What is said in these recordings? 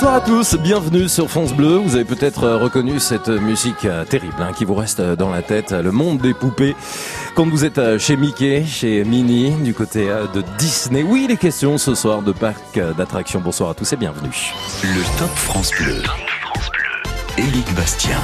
Bonsoir à tous, bienvenue sur France Bleu. Vous avez peut-être euh, reconnu cette musique euh, terrible hein, qui vous reste euh, dans la tête, le monde des poupées. Quand vous êtes chez Mickey, chez Minnie, du côté de Disney. Oui, les questions ce soir de parc d'attractions. Bonsoir à tous et bienvenue. Le Top France Bleu. Éric Bastien.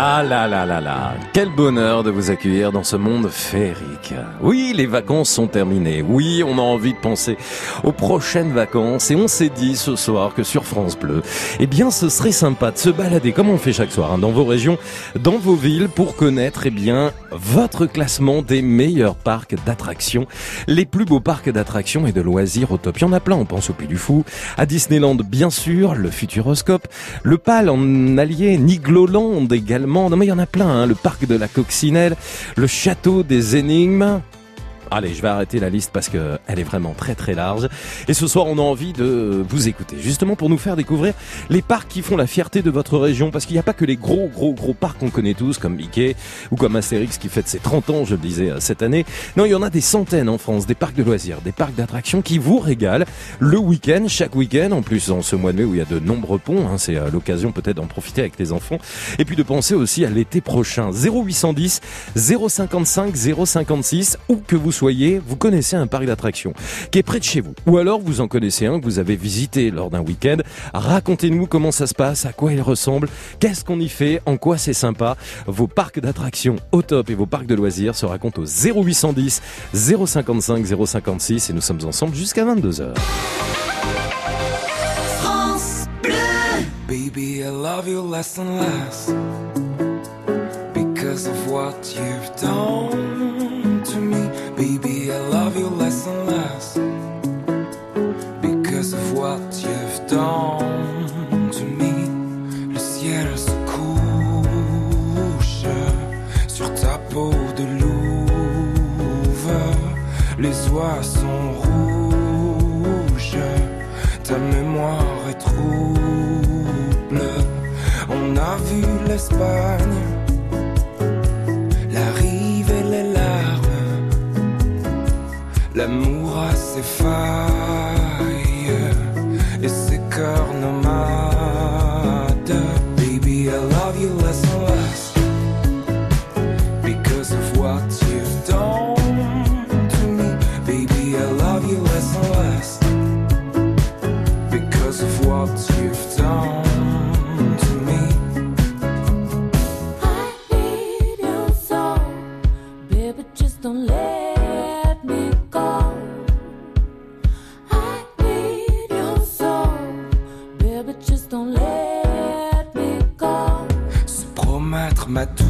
Ah là là là là, quel bonheur de vous accueillir dans ce monde féerique. Oui, les vacances sont terminées. Oui, on a envie de penser aux prochaines vacances et on s'est dit ce soir que sur France Bleu, eh bien ce serait sympa de se balader comme on fait chaque soir hein, dans vos régions, dans vos villes pour connaître eh bien votre classement des meilleurs parcs d'attractions, les plus beaux parcs d'attractions et de loisirs au top. Il y en a plein, on pense au Puy du Fou, à Disneyland bien sûr, le Futuroscope, le PAL en allié, Nigloland également non mais il y en a plein, hein. le parc de la Coccinelle, le château des énigmes, Allez, je vais arrêter la liste parce que elle est vraiment très très large. Et ce soir, on a envie de vous écouter, justement pour nous faire découvrir les parcs qui font la fierté de votre région. Parce qu'il n'y a pas que les gros gros gros parcs qu'on connaît tous, comme Mickey ou comme Astérix qui fête ses 30 ans, je le disais euh, cette année. Non, il y en a des centaines en France, des parcs de loisirs, des parcs d'attractions qui vous régalent le week-end, chaque week-end. En plus, en ce mois de mai où il y a de nombreux ponts, hein, c'est euh, l'occasion peut-être d'en profiter avec les enfants. Et puis de penser aussi à l'été prochain. 0810 055 056 ou que vous soyez, vous connaissez un parc d'attractions qui est près de chez vous. Ou alors vous en connaissez un que vous avez visité lors d'un week-end. Racontez-nous comment ça se passe, à quoi il ressemble, qu'est-ce qu'on y fait, en quoi c'est sympa. Vos parcs d'attractions au top et vos parcs de loisirs se racontent au 0810 055 056 et nous sommes ensemble jusqu'à 22h. France Bleu. Baby, I love you less and less because of what you've done. les oies sont rouges, ta mémoire est trouble. On a vu l'Espagne, l'amour a ses failles et ses cœurs ma tour.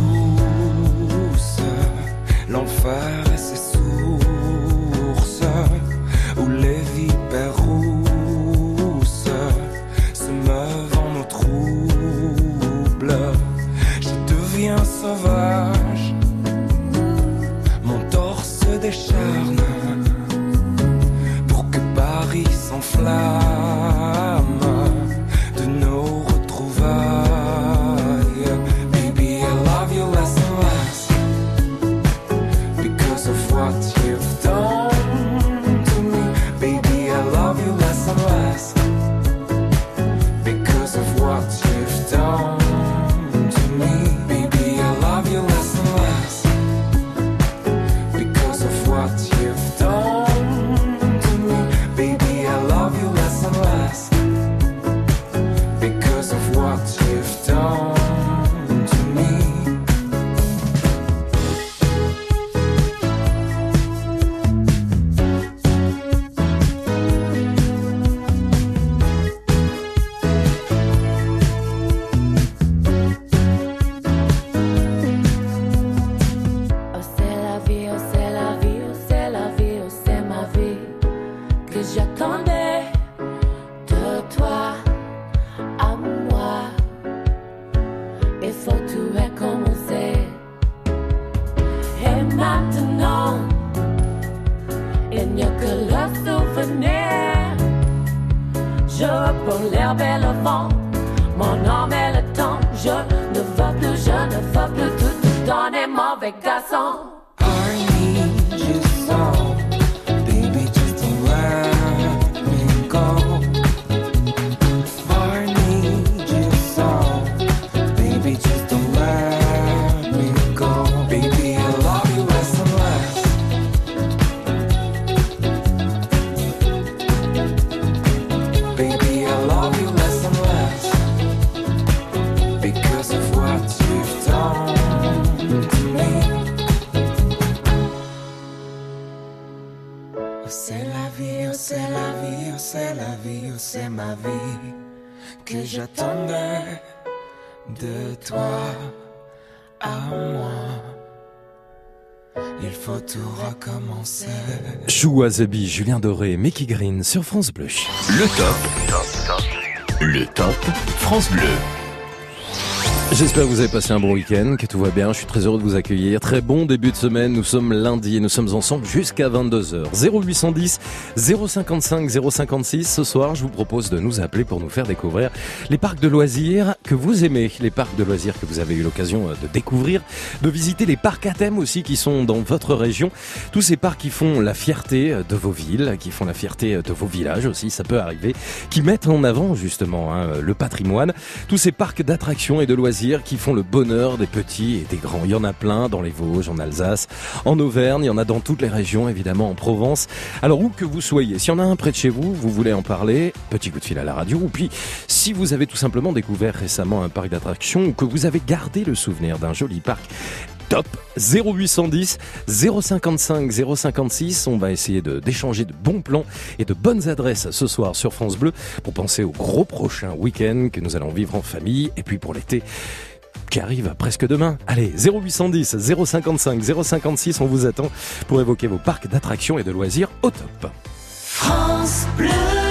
Chou Azabi, Julien Doré, Mickey Green sur France Bleu. Le top. Le top France Bleu. J'espère que vous avez passé un bon week-end, que tout va bien. Je suis très heureux de vous accueillir. Très bon début de semaine. Nous sommes lundi et nous sommes ensemble jusqu'à 22h. 0810 055 056. Ce soir, je vous propose de nous appeler pour nous faire découvrir les parcs de loisirs que vous aimez, les parcs de loisirs que vous avez eu l'occasion de découvrir, de visiter les parcs à thème aussi qui sont dans votre région. Tous ces parcs qui font la fierté de vos villes, qui font la fierté de vos villages aussi, ça peut arriver, qui mettent en avant justement hein, le patrimoine. Tous ces parcs d'attractions et de loisirs qui font le bonheur des petits et des grands. Il y en a plein dans les Vosges, en Alsace, en Auvergne, il y en a dans toutes les régions, évidemment en Provence. Alors où que vous soyez, s'il y en a un près de chez vous, vous voulez en parler, petit coup de fil à la radio, ou puis si vous avez tout simplement découvert récemment un parc d'attractions ou que vous avez gardé le souvenir d'un joli parc top 0810 055 056. On va essayer de d'échanger de bons plans et de bonnes adresses ce soir sur France Bleu pour penser au gros prochain week-end que nous allons vivre en famille et puis pour l'été qui arrive presque demain. Allez, 0810 055 056, on vous attend pour évoquer vos parcs d'attractions et de loisirs au top. France Bleu.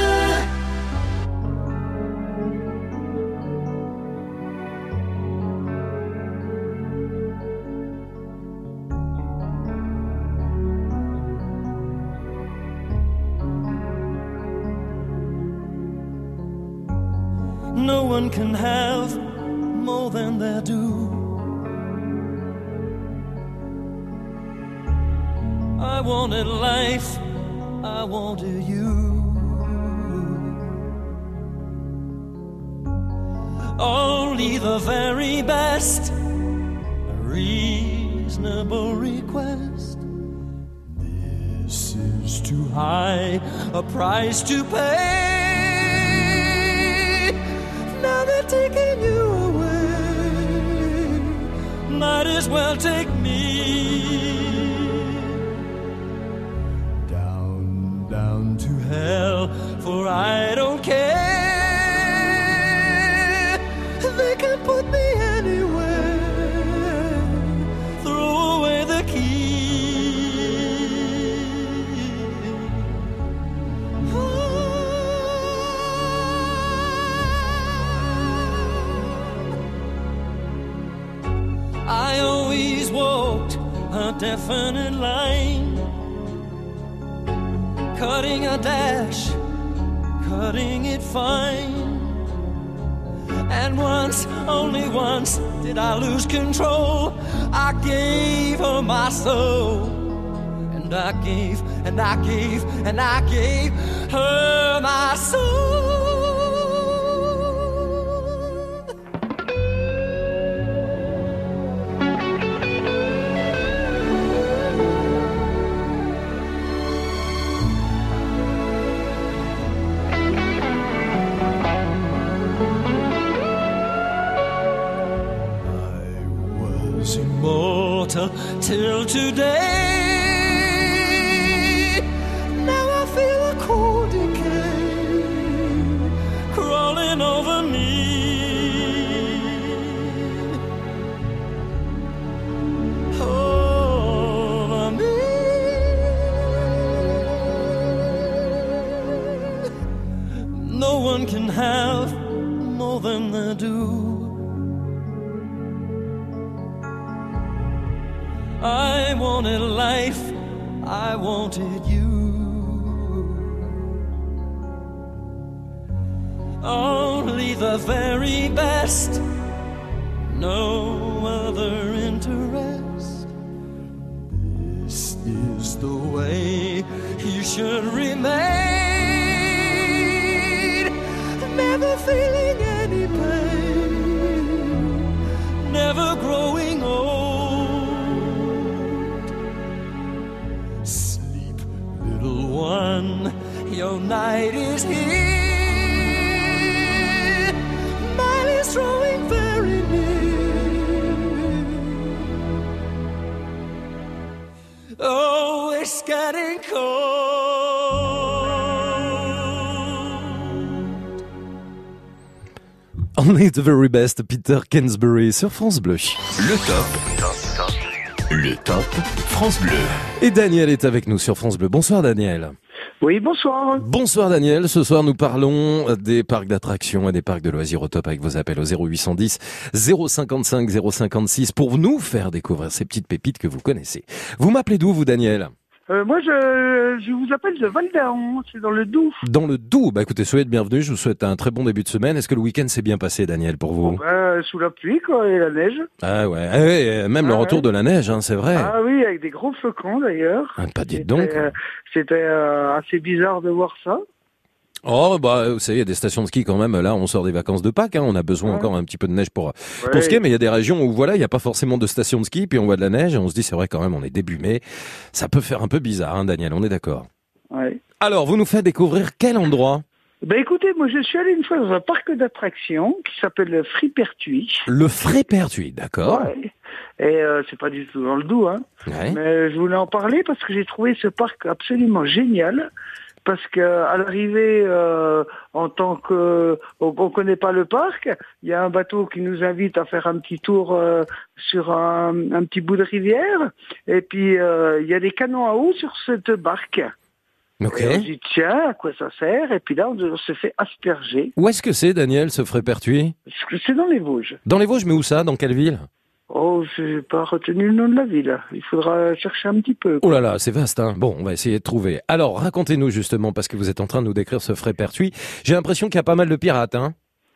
Only the very best, Peter Kensbury sur France Bleu. Le top. Le top France Bleu. Et Daniel est avec nous sur France Bleu. Bonsoir Daniel. Oui, bonsoir. Bonsoir Daniel. Ce soir, nous parlons des parcs d'attractions et des parcs de loisirs au top avec vos appels au 0810 055 056 pour nous faire découvrir ces petites pépites que vous connaissez. Vous m'appelez d'où, vous, Daniel? Euh, moi, je, je vous appelle de Val c'est dans le Doubs. Dans le Doubs. Bah écoutez, soyez de bienvenue. Je vous souhaite un très bon début de semaine. Est-ce que le week-end s'est bien passé, Daniel, pour vous? Euh, sous la pluie, quoi, et la neige. Ah ouais, Ah ouais, même le Ah retour ouais. de la neige, hein, c'est vrai. Ah oui, avec des gros flocons, d'ailleurs. Ah, pas dites donc. euh, C'était euh, assez bizarre de voir ça. Oh bah vous savez, il y a des stations de ski quand même. Là, on sort des vacances de Pâques. Hein, on a besoin Ouais. encore un petit peu de neige pour Ouais. pour skier, mais il y a des régions où voilà, il n'y a pas forcément de station de ski, puis on voit de la neige et on se dit c'est vrai quand même, on est début mai, ça peut faire un peu bizarre, hein, Daniel. On est d'accord. Ouais. Alors, vous nous faites découvrir quel endroit? Ben écoutez, moi je suis allé une fois dans un parc d'attractions qui s'appelle le Fripertuis. Le Frépertuis, d'accord. Ouais. Et euh, c'est pas du tout dans le Doubs, hein. Ouais. Mais je voulais en parler parce que j'ai trouvé ce parc absolument génial. Parce que à l'arrivée, euh, en tant que on, on connaît pas le parc, il y a un bateau qui nous invite à faire un petit tour euh, sur un, un petit bout de rivière. Et puis euh, il y a des canons à eau sur cette barque. Ok. Et on dit tiens, à quoi ça sert? Et puis là, on, on se fait asperger. Où est-ce que c'est, Daniel, ce Frépertuis C'est dans les Vosges. Dans les Vosges, mais où ça? Dans quelle ville? Oh, j'ai pas retenu le nom de la ville. Il faudra chercher un petit peu. Oh là là, c'est vaste, hein. Bon, on va essayer de trouver. Alors, racontez-nous justement, parce que vous êtes en train de nous décrire ce Frépertuis. J'ai l'impression qu'il y a pas mal de pirates, hein.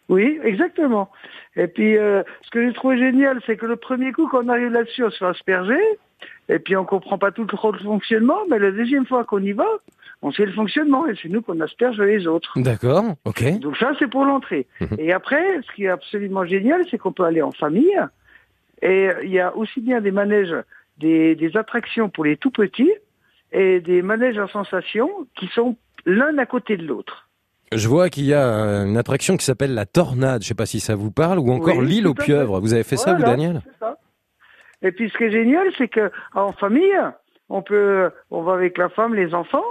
Oui, exactement. Et puis, euh, ce que j'ai trouvé génial, c'est que le premier coup, quand on arrive là-dessus, on se fait asperger, et puis on comprend pas tout le fonctionnement, mais la deuxième fois qu'on y va, on sait le fonctionnement, et c'est nous qu'on asperge les autres. D'accord, ok. Donc ça, c'est pour l'entrée. Mhm. Et après, ce qui est absolument génial, c'est qu'on peut aller en famille, et il y a aussi bien des manèges, des, des attractions pour les tout petits, et des manèges à sensation qui sont l'un à côté de l'autre. Je vois qu'il y a euh, une attraction qui s'appelle la Tornade. Je sais pas si ça vous parle ou encore Oui, l'île aux pieuvres. Vous avez fait ça, vous, Daniel ça. Et puis ce qui est génial, c'est que en famille, on peut, on va avec la femme, les enfants,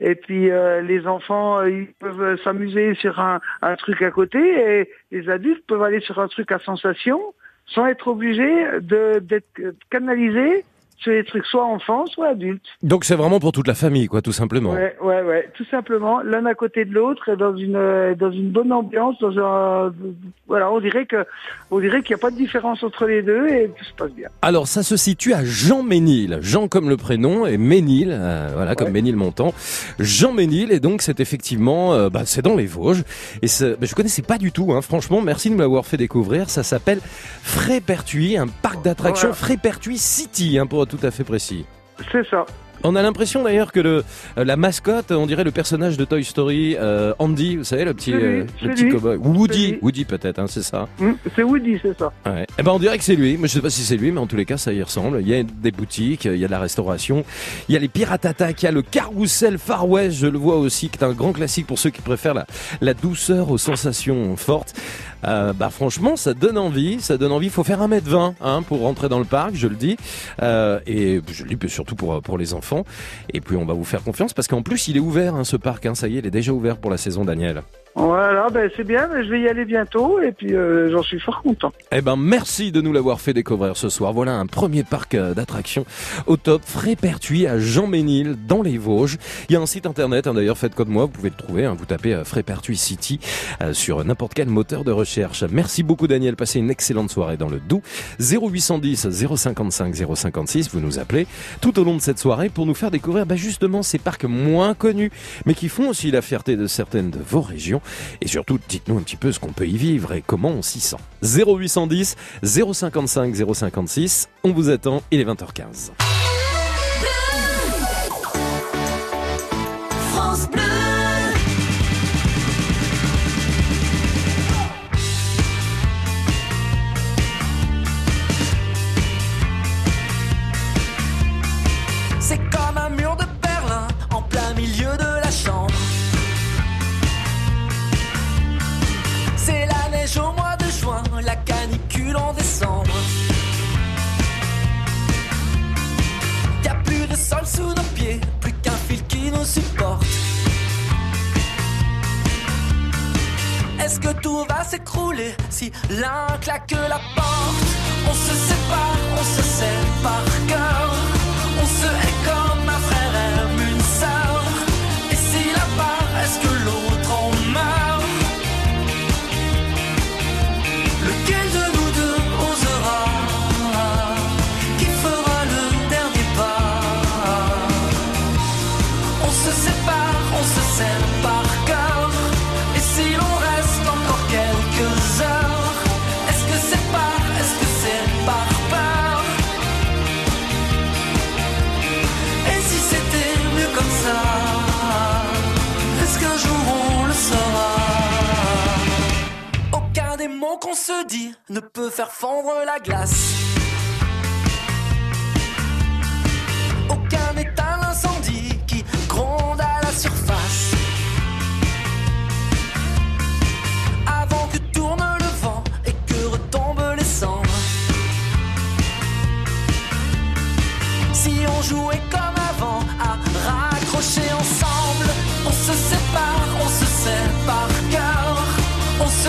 et puis euh, les enfants, euh, ils peuvent s'amuser sur un, un truc à côté, et les adultes peuvent aller sur un truc à sensation, sans être obligés de d'être euh, sur les trucs soit enfants, soit adultes. Donc c'est vraiment pour toute la famille, quoi, tout simplement. Ouais, ouais, ouais, tout simplement, l'un à côté de l'autre, et dans une euh, dans une bonne ambiance, dans un, voilà, on dirait que, on dirait qu'il n'y a pas de différence entre les deux, et tout se passe bien. Alors ça se situe à Jean Ménil. Jean comme le prénom et Ménil, euh, voilà comme Ouais. Ménilmontant. Jean Ménil et donc c'est effectivement, euh, bah, c'est dans les Vosges. Et c'est- bah, je connaissais pas du tout. Hein, franchement, merci de me l'avoir fait découvrir. Ça s'appelle Frépertuis, un parc d'attractions. Frépertuis City, hein, pour tout à fait précis. C'est ça. On a l'impression d'ailleurs que le, euh, la mascotte, on dirait le personnage de Toy Story, euh, Andy, vous savez, le petit, lui, euh, le petit cowboy. Woody. Woody peut-être, hein, c'est ça. Hum, c'est Woody, c'est ça. Ouais. Eh ben on dirait que c'est lui. Moi je sais pas si c'est lui, mais en tous les cas ça y ressemble. Il y a des boutiques, il y a de la restauration, il y a les Pirates Attack, il y a le Carrousel Far West, je le vois aussi, qui est un grand classique pour ceux qui préfèrent la, la douceur aux sensations fortes. Euh, bah franchement ça donne envie, ça donne envie. Il faut faire 1m20 hein, pour rentrer dans le parc, je le dis. Euh, et je le dis surtout pour, pour les enfants. Et puis on va vous faire confiance parce qu'en plus il est ouvert hein, ce parc. Hein, ça y est, il est déjà ouvert pour la saison Daniel. Voilà, ben c'est bien, mais je vais y aller bientôt et puis euh, j'en suis fort content. Eh ben, merci de nous l'avoir fait découvrir ce soir. Voilà un premier parc euh, d'attractions au top, Frépertuis à Jean-Ménil, dans les Vosges. Il y a un site internet, hein, d'ailleurs, faites comme moi, vous pouvez le trouver. hein, vous tapez euh, Frépertuis City euh, sur n'importe quel moteur de recherche. Merci beaucoup, Daniel. Passez une excellente soirée dans le Doubs. 0810 055 056, vous nous appelez tout au long de cette soirée pour nous faire découvrir bah, justement ces parcs moins connus, mais qui font aussi la fierté de certaines de vos régions. Et surtout, dites-nous un petit peu ce qu'on peut y vivre et comment on s'y sent. 0810 055 056, on vous attend, il est 20h15. S'écrouler si l'un claque la porte. On se sépare, on se par cœur. Qu'on se dit ne peut faire fondre la glace. Aucun état l'incendie qui gronde à la surface. Avant que tourne le vent et que retombent les cendres. Si on jouait comme avant à raccrocher ensemble, on se sépare, on se par cœur. On se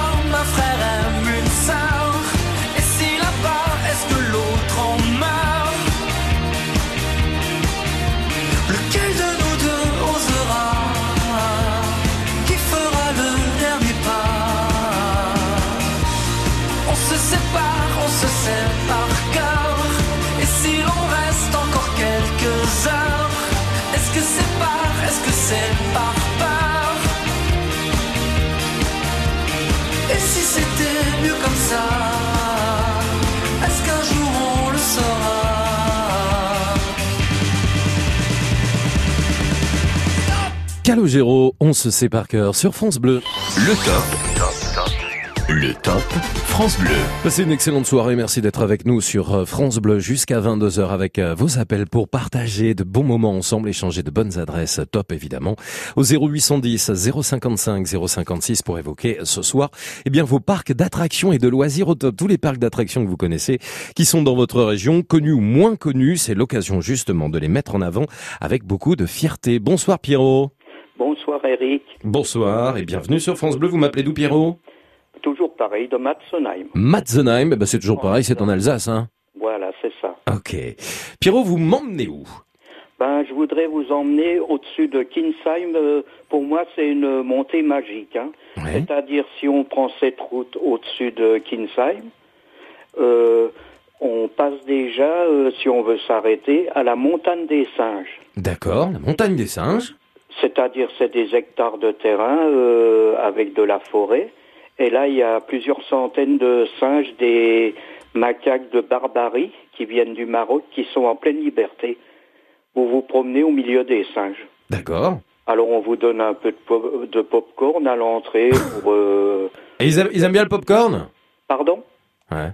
Calogero, on se sait par cœur sur France Bleu. Le top. Le top France Bleu. Passez une excellente soirée, merci d'être avec nous sur euh, France Bleu jusqu'à 22h avec euh, vos appels pour partager de bons moments ensemble, échanger de bonnes adresses top évidemment au 0810 055 056 pour évoquer ce soir eh bien vos parcs d'attractions et de loisirs au top, tous les parcs d'attractions que vous connaissez qui sont dans votre région, connus ou moins connus, c'est l'occasion justement de les mettre en avant avec beaucoup de fierté. Bonsoir Pierrot. Bonsoir Eric, Bonsoir et bienvenue sur France Bleu. Vous m'appelez d'où Pierrot? Toujours pareil de Matzenheim. Matzenheim, ben, c'est toujours pareil, c'est en Alsace hein. Voilà, c'est ça. Ok. Pierrot, vous m'emmenez où? Ben, je voudrais vous emmener au-dessus de Kinsheim. Euh, pour moi, c'est une montée magique. hein. Ouais. C'est-à-dire, si on prend cette route au-dessus de Kinsheim, euh, on passe déjà, euh, si on veut s'arrêter, à la montagne des singes. D'accord, la montagne des singes. C'est-à-dire, c'est des hectares de terrain euh, avec de la forêt. Et là, il y a plusieurs centaines de singes, des macaques de Barbarie qui viennent du Maroc, qui sont en pleine liberté. Vous vous promenez au milieu des singes. D'accord. Alors, on vous donne un peu de, pop- de popcorn à l'entrée pour... euh, Et ils aiment, ils aiment bien le popcorn? Pardon? Ouais.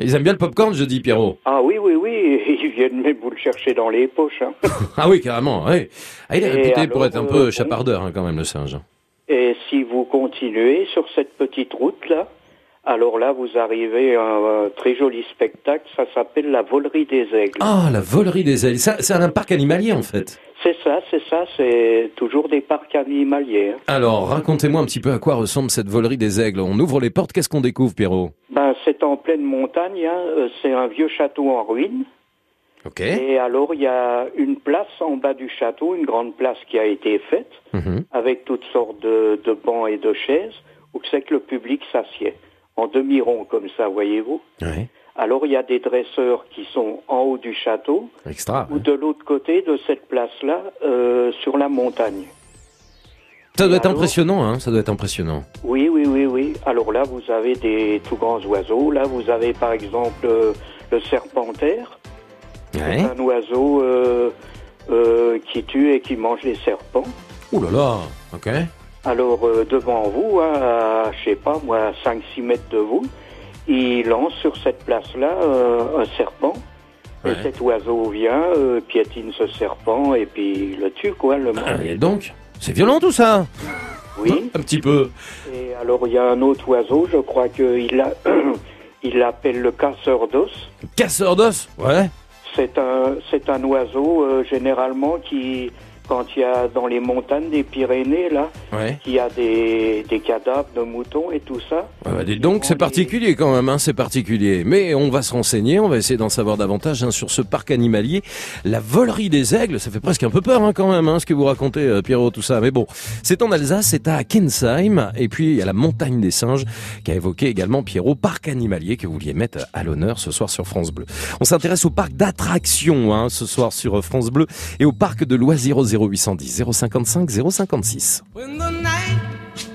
Ils aiment bien le popcorn, je dis Pierrot. Ah oui, oui, oui, ils viennent même vous le chercher dans les poches. hein. Ah oui, carrément, oui. Ah, il est Et réputé pour être un euh, peu bon. chapardeur hein, quand même, le singe. Et si vous continuez sur cette petite route-là, Alors là, vous arrivez à un très joli spectacle, ça s'appelle la volerie des aigles. Ah, la volerie des ailes. Ça, C'est un parc animalier en fait. C'est ça, c'est ça, c'est toujours des parcs animaliers. Alors, racontez-moi un petit peu à quoi ressemble cette volerie des aigles. On ouvre les portes, qu'est-ce qu'on découvre, Pierrot? Ben, c'est en pleine montagne, hein, euh, c'est un vieux château en ruine. Ok. Et alors, il y a une place en bas du château, une grande place qui a été faite, Mhm. avec toutes sortes de, de bancs et de chaises, où c'est que le public s'assied, en demi-rond comme ça, voyez-vous. Alors, il y a des dresseurs qui sont en haut du château, Extra. ou de l'autre côté de cette place-là, euh, sur la montagne. Ça doit être Alors impressionnant, hein Ça doit être impressionnant. Oui, oui, oui, oui. Alors là, vous avez des tout grands oiseaux. Là, vous avez par exemple euh, le serpentaire. Ouais. C'est un oiseau euh, qui tue et qui mange les serpents. Ouh là là. Ok. Alors euh, devant vous, à, je sais pas moi, 5-6 mètres de vous, il lance sur cette place-là euh, un serpent. Ouais. Et cet oiseau vient, euh, piétine ce serpent et puis le tue, quoi, le Ah, mange. et donc, c'est violent tout ça Oui. Un petit peu. Et alors il y a un autre oiseau, je crois qu'il a, il l'appelle le casseur d'os. Casseur d'os Ouais. C'est un, c'est un oiseau généralement qui, quand il y a dans les montagnes des Pyrénées là, Ouais. qui a des, des cadavres de moutons et tout ça. Ouais, bah, dites donc, c'est particulier quand même, hein, c'est particulier. Mais on va se renseigner, on va essayer d'en savoir davantage hein, sur ce parc animalier. La volerie des aigles, ça fait presque un peu peur hein, quand même, ce que vous racontez, euh, Pierrot, tout ça. Mais bon, c'est en Alsace, c'est à Kensheim. Et puis, il y a la montagne des singes, qu'a évoqué également Pierrot, parc animalier que vous vouliez mettre à l'honneur ce soir sur France Bleu. On s'intéresse au parc d'attractions ce soir sur France Bleu et au parc de loisirs 0810 055 056. When the night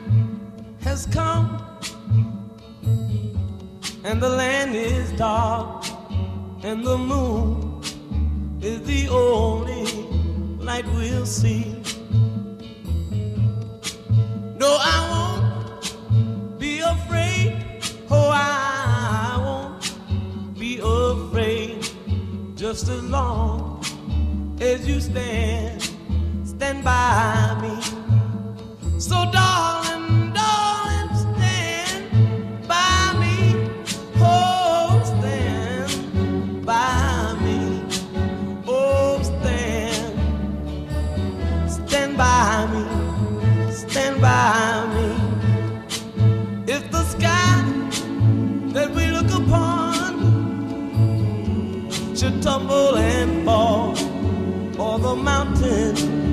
has come and the land is dark and the moon is the only light we'll see. No, I won't be afraid. Oh, I won't be afraid just as long as you stand, stand by me. So, darling, darling, stand by me. Oh, stand by me. Oh, stand, stand by me. Stand by me. If the sky that we look upon should tumble and fall, or the mountain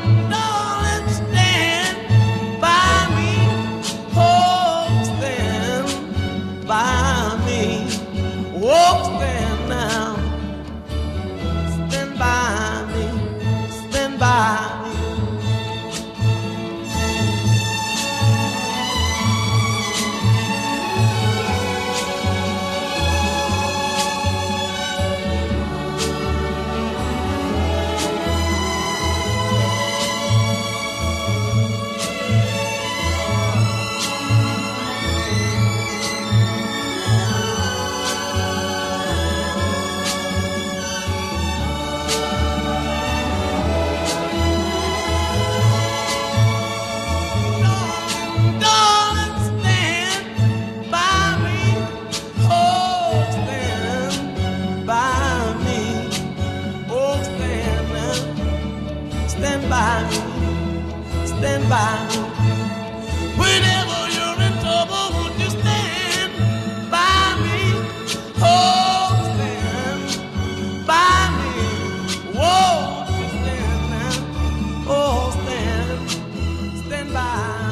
Oh, stand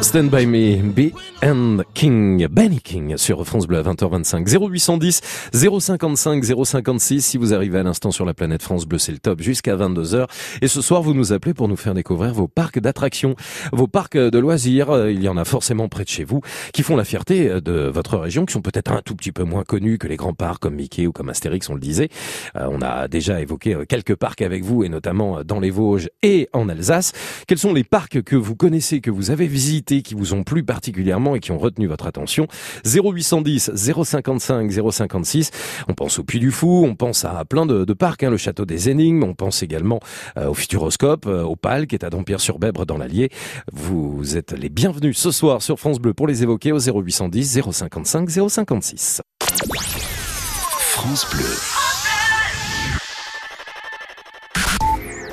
Stand By Me, be and King, Benny King sur France Bleu à 20h25. 0810 055 056. Si vous arrivez à l'instant sur la planète France Bleu, c'est le top jusqu'à 22h. Et ce soir, vous nous appelez pour nous faire découvrir vos parcs d'attractions, vos parcs de loisirs. Euh, il y en a forcément près de chez vous qui font la fierté euh, de votre région, qui sont peut-être un tout petit peu moins connus que les grands parcs comme Mickey ou comme Astérix, on le disait. Euh, on a déjà évoqué quelques parcs avec vous et notamment dans les Vosges et en Alsace. Quels sont les parcs que vous connaissez, que vous avez visités qui vous ont plu particulièrement? Et qui ont retenu votre attention. 0810 055 056. On pense au Puy du Fou, on pense à plein de, parcs, hein, le château des Énigmes, on pense également euh, au Futuroscope, euh, au PAL qui est à Dompierre-sur-Bèbre dans l'Allier. Vous êtes les bienvenus ce soir sur France Bleu pour les évoquer au 0810 055 056. France Bleu.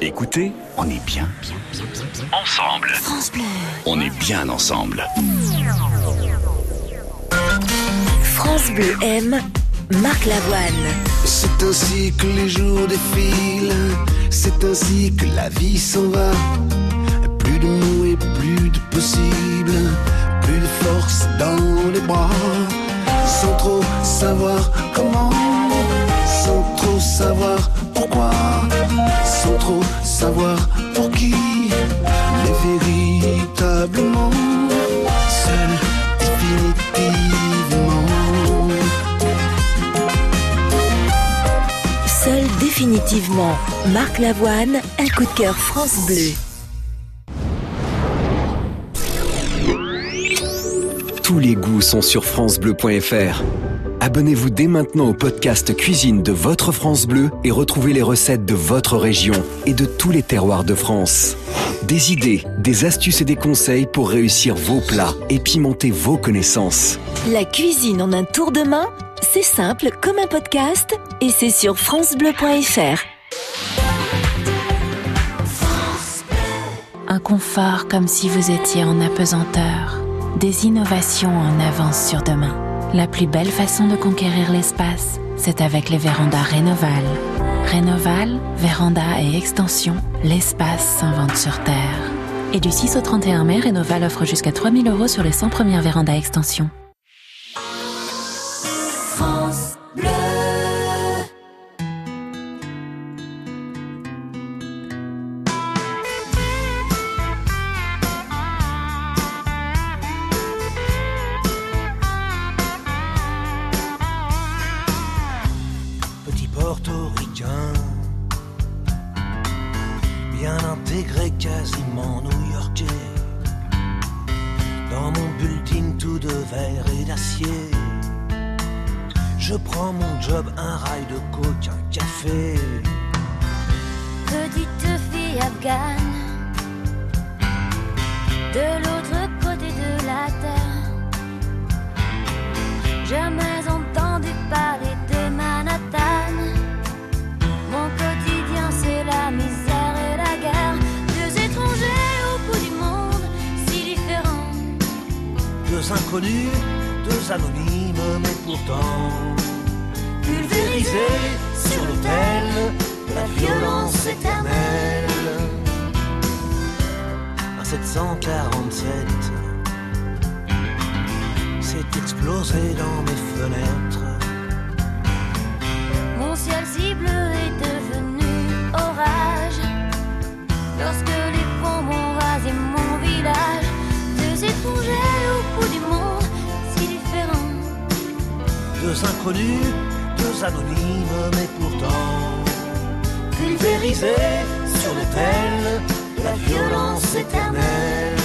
Écoutez, on est bien, bien, bien, bien, ensemble. France Bleu. On est bien ensemble. France Bleu aime Marc Lavoine. C'est ainsi que les jours défilent, c'est ainsi que la vie s'en va. Plus de mots et plus de possible, plus de force dans les bras, sans trop savoir comment, sans trop savoir pourquoi sans trop savoir pour qui, mais véritablement seul définitivement. Seul définitivement, Marc Lavoine, un coup de cœur France Bleu. Tous les goûts sont sur francebleu.fr. Abonnez-vous dès maintenant au podcast Cuisine de votre France Bleu et retrouvez les recettes de votre région et de tous les terroirs de France. Des idées, des astuces et des conseils pour réussir vos plats et pimenter vos connaissances. La cuisine en un tour de main, c'est simple comme un podcast et c'est sur francebleu.fr. Un confort comme si vous étiez en apesanteur. Des innovations en avance sur demain. La plus belle façon de conquérir l'espace, c'est avec les vérandas Rénoval. Rénoval, véranda et extension, l'espace s'invente sur Terre. Et du 6 au 31 mai, Rénoval offre jusqu'à 3000 euros sur les 100 premières vérandas inconnus, deux anonymes, mais pourtant pulvérisés sur l'autel de la violence éternelle.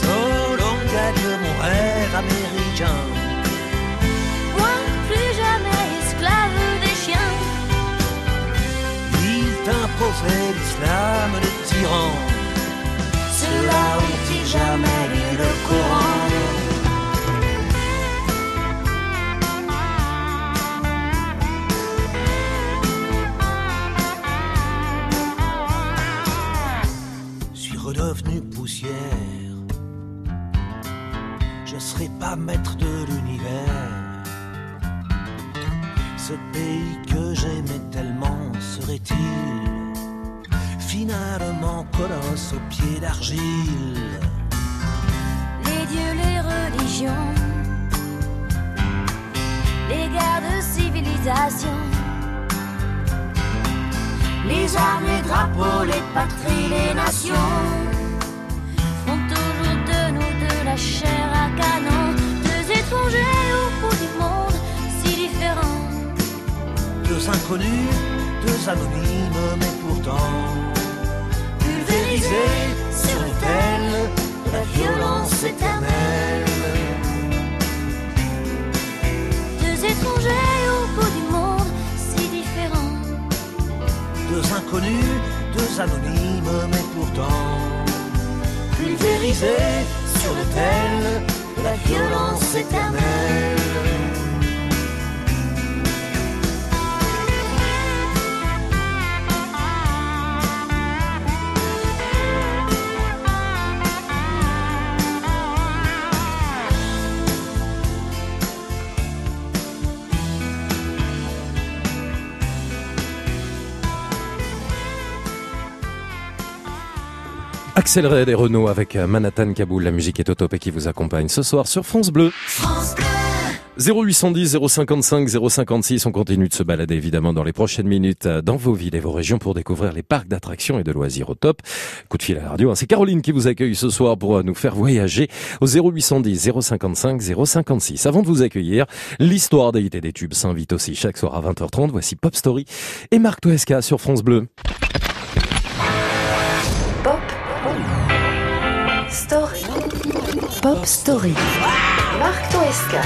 Solon gagne mon rêve américain. Moi, plus jamais esclave des chiens. Il t'imposait l'islam des tyrans. Cela ont-ils jamais pas maître de l'univers. Ce pays que j'aimais tellement serait-il finalement colosse aux pieds d'argile? Les dieux, les religions, les guerres de civilisation, les armes, les drapeaux, les patries, les nations font toujours de nous de la chair à canon deux étrangers au bout du monde si différents. Deux inconnus, deux anonymes, mais pourtant pulvérisés sur l'autel de la violence éternelle. Deux étrangers au bout du monde si différents. Deux inconnus, deux anonymes, mais pourtant pulvérisés sur l'autel de la violence éternelle. Axel Red et Renault avec Manhattan Kaboul. La musique est au top et qui vous accompagne ce soir sur France Bleu. 0810 055 056. On continue de se balader évidemment dans les prochaines minutes dans vos villes et vos régions pour découvrir les parcs d'attractions et de loisirs au top. Coup de fil à la radio. C'est Caroline qui vous accueille ce soir pour nous faire voyager au 0810 055 056. Avant de vous accueillir, l'histoire des des tubes s'invite aussi chaque soir à 20h30. Voici Pop Story et Marc Toesca sur France Bleu. Pop Story. Marc Toesca.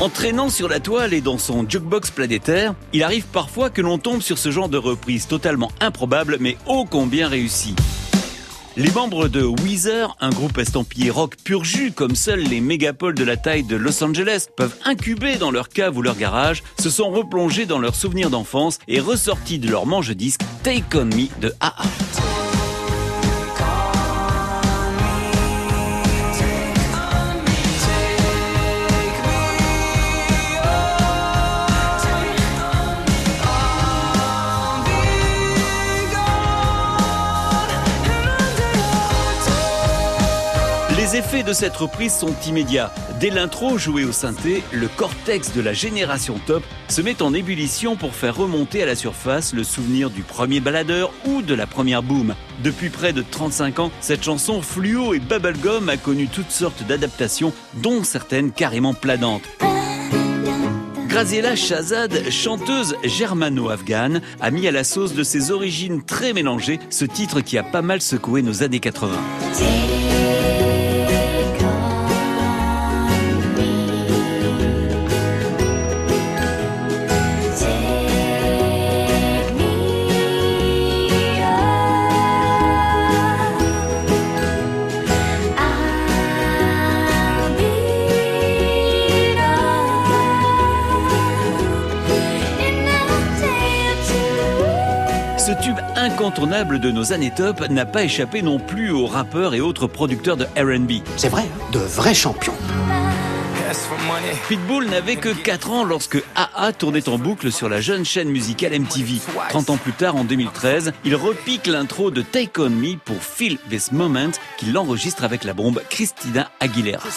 Entraînant sur la toile et dans son jukebox planétaire, il arrive parfois que l'on tombe sur ce genre de reprise totalement improbable mais ô combien réussie. Les membres de Weezer, un groupe estampillé rock pur jus comme seuls les mégapoles de la taille de Los Angeles peuvent incuber dans leur cave ou leur garage, se sont replongés dans leurs souvenirs d'enfance et ressortis de leur manche-disque Take On Me de AA. Les effets de cette reprise sont immédiats. Dès l'intro jouée au synthé, le cortex de la génération top se met en ébullition pour faire remonter à la surface le souvenir du premier baladeur ou de la première boom. Depuis près de 35 ans, cette chanson fluo et bubblegum a connu toutes sortes d'adaptations, dont certaines carrément planantes. Graziella Shahzad, chanteuse germano-afghane, a mis à la sauce de ses origines très mélangées ce titre qui a pas mal secoué nos années 80. Incontournable de nos années top n'a pas échappé non plus aux rappeurs et autres producteurs de RB. C'est vrai, de vrais champions. Pitbull n'avait que 4 ans lorsque AA tournait en boucle sur la jeune chaîne musicale MTV. 30 ans plus tard, en 2013, il repique l'intro de Take On Me pour Feel This Moment qu'il enregistre avec la bombe Christina Aguilera.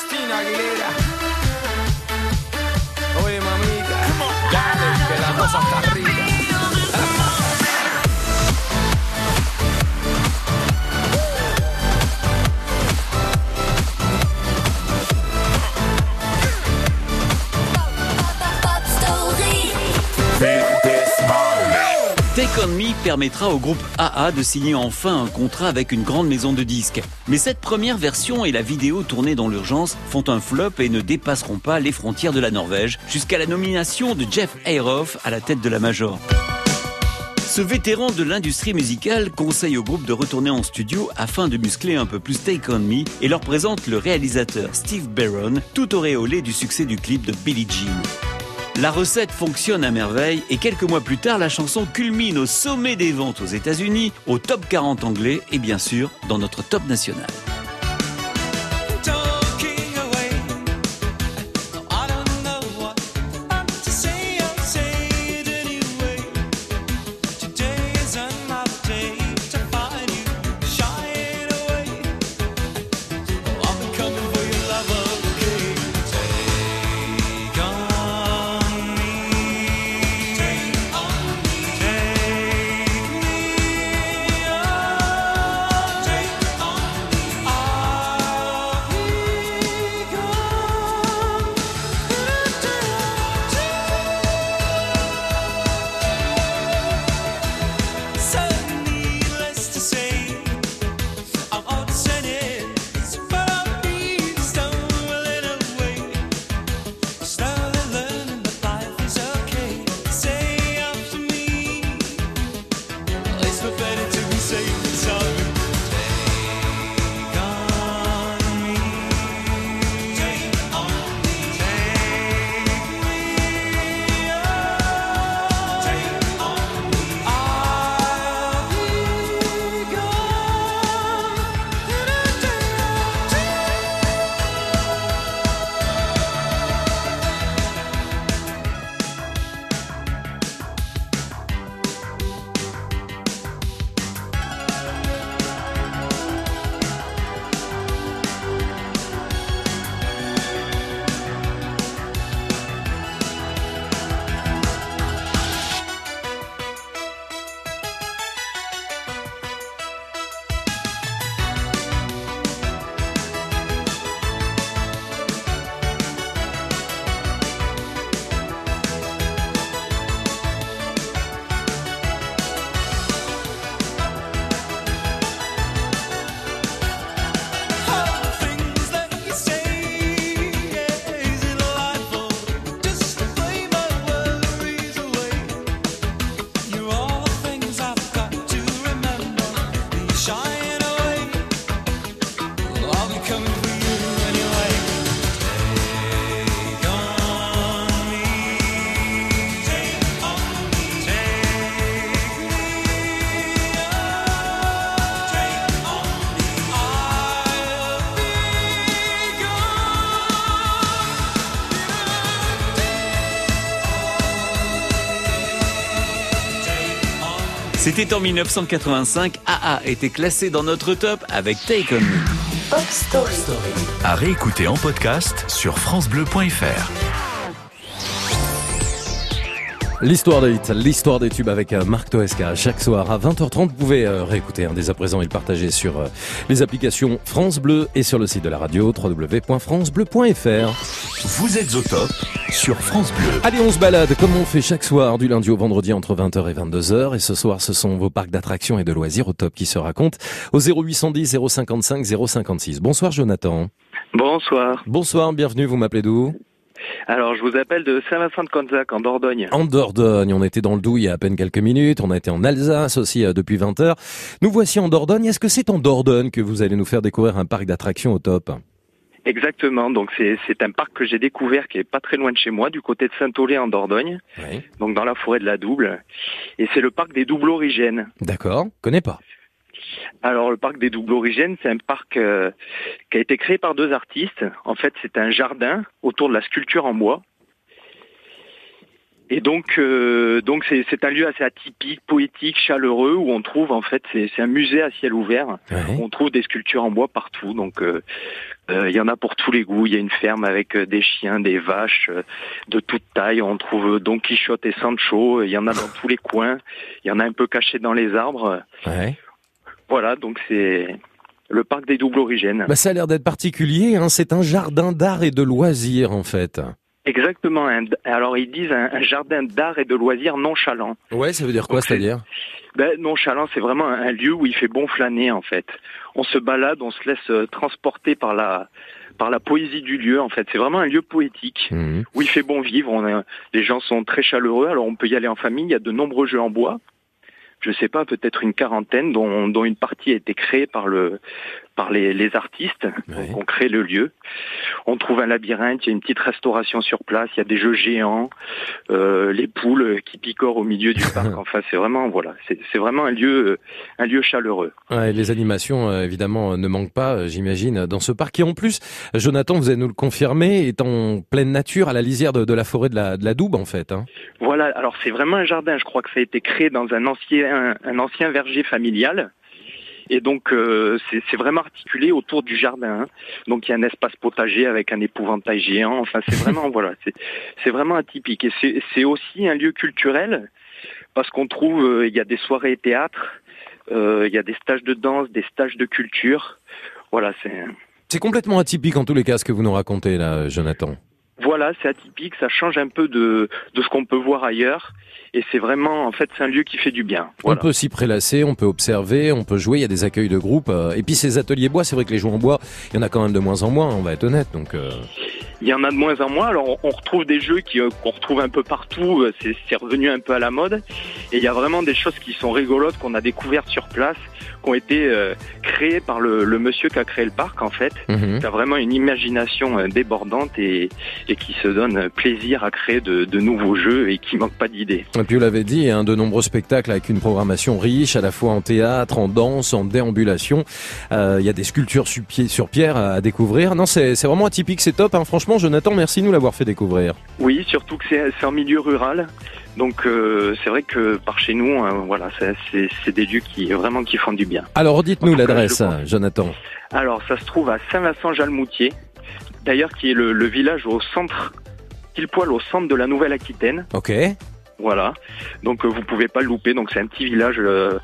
Oye, mamita, Me permettra au groupe AA de signer enfin un contrat avec une grande maison de disques. Mais cette première version et la vidéo tournée dans l'urgence font un flop et ne dépasseront pas les frontières de la Norvège jusqu'à la nomination de Jeff Ayroff à la tête de la Major. Ce vétéran de l'industrie musicale conseille au groupe de retourner en studio afin de muscler un peu plus Take On Me et leur présente le réalisateur Steve Barron, tout auréolé du succès du clip de Billie Jean. La recette fonctionne à merveille et quelques mois plus tard, la chanson culmine au sommet des ventes aux États-Unis, au top 40 anglais et bien sûr dans notre top national. C'était en 1985, AA était classé dans notre top avec Take On Me. Pop Story. À réécouter en podcast sur FranceBleu.fr. L'histoire des hits, l'histoire des tubes avec euh, Marc Toesca. Chaque soir à 20h30, vous pouvez euh, réécouter dès à présent et le partager sur euh, les applications France Bleu et sur le site de la radio www.francebleu.fr. Vous êtes au top sur France Bleu. Allez, on se balade comme on fait chaque soir du lundi au vendredi entre 20h et 22h. Et ce soir, ce sont vos parcs d'attractions et de loisirs au top qui se racontent au 0810 055 056. Bonsoir Jonathan. Bonsoir. Bonsoir, bienvenue, vous m'appelez d'où? Alors, je vous appelle de Saint-Vincent-de-Canzac, en Dordogne. En Dordogne, on était dans le Doubs il y a à peine quelques minutes, on a été en Alsace aussi euh, depuis 20 heures. Nous voici en Dordogne. Est-ce que c'est en Dordogne que vous allez nous faire découvrir un parc d'attractions au top? Exactement, donc c'est un parc que j'ai découvert qui est pas très loin de chez moi, du côté de Saint-Olé en Dordogne, donc dans la forêt de la Double, et c'est le parc des doubles origènes. D'accord, connais pas. Alors le parc des doubles origènes, c'est un parc euh, qui a été créé par deux artistes. En fait, c'est un jardin autour de la sculpture en bois. Et donc, euh, donc c'est un lieu assez atypique, poétique, chaleureux, où on trouve en fait, c'est un musée à ciel ouvert. On trouve des sculptures en bois partout. Donc, euh, il y en a pour tous les goûts. Il y a une ferme avec des chiens, des vaches de toute taille. On trouve Don Quichotte et Sancho. Il y en a dans tous les coins. Il y en a un peu cachés dans les arbres. Voilà, donc c'est le parc des doubles origènes. Bah, ça a l'air d'être particulier, hein. c'est un jardin d'art et de loisirs en fait. Exactement. Alors ils disent un, jardin d'art et de loisirs nonchalant. Ouais, ça veut dire quoi, c'est-à-dire? Ben, Nonchalant, c'est vraiment un, lieu où il fait bon flâner en fait. On se balade, on se laisse euh, transporter par la par la poésie du lieu en fait. C'est vraiment un lieu poétique mmh. où il fait bon vivre. On les gens sont très chaleureux. Alors on peut y aller en famille. Il y a de nombreux jeux en bois je sais pas, peut-être une quarantaine, dont, dont, une partie a été créée par le par les, les artistes. Donc on crée le lieu. On trouve un labyrinthe, il y a une petite restauration sur place, il y a des jeux géants, euh, les poules qui picorent au milieu du parc. Enfin, c'est vraiment voilà, c'est vraiment un lieu un lieu chaleureux. Ouais, les animations euh, évidemment ne manquent pas, euh, j'imagine, dans ce parc. Et en plus, Jonathan, vous allez nous le confirmer, est en pleine nature, à la lisière de, de la forêt de la, de la Doube, en fait. Hein. Voilà. Alors c'est vraiment un jardin. Je crois que ça a été créé dans un ancien un ancien verger familial. Et donc euh, c'est vraiment articulé autour du jardin. Hein. Donc il y a un espace potager avec un épouvantail géant. Enfin c'est vraiment voilà, c'est vraiment atypique. Et c'est aussi un lieu culturel parce qu'on trouve euh, il y a des soirées théâtre, euh, il y a des stages de danse, des stages de culture. Voilà c'est. C'est complètement atypique en tous les cas ce que vous nous racontez là, Jonathan. Voilà, c'est atypique, ça change un peu de, de ce qu'on peut voir ailleurs. Et c'est vraiment, en fait, c'est un lieu qui fait du bien. On peut s'y prélasser, on peut observer, on peut jouer, il y a des accueils de groupe. Euh, et puis ces ateliers bois, c'est vrai que les jeux en bois, il y en a quand même de moins en moins, on va être honnête. Donc, euh. Il y en a de moins en moins. Alors on retrouve des jeux euh, qu'on retrouve un peu partout. C'est revenu un peu à la mode. Et il y a vraiment des choses qui sont rigolotes qu'on a découvertes sur place qui ont été euh, créés par le, le, monsieur qui a créé le parc en fait, mhm. qui a vraiment une imagination euh, débordante et, et, qui se donne plaisir à créer de, de nouveaux jeux et qui manque pas d'idées. Et puis vous l'avez dit, hein, de nombreux spectacles avec une programmation riche, à la fois en théâtre, en danse, en déambulation. Euh, il y a des sculptures sur, pied, sur pierre à, découvrir. Non, c'est vraiment atypique, c'est top. Hein. Franchement, Jonathan, merci de nous l'avoir fait découvrir. Oui, surtout que c'est en milieu rural. Donc euh, c'est vrai que par chez nous, hein, voilà, c'est des lieux qui vraiment qui font du bien. Alors dites-nous l'adresse, Jonathan. Alors ça se trouve à Saint-Vincent-Jalmoutier, d'ailleurs qui est le, village au centre, pile poil au centre de la Nouvelle-Aquitaine. Ok. Voilà, donc euh, vous pouvez pas le louper. Donc c'est un petit village euh,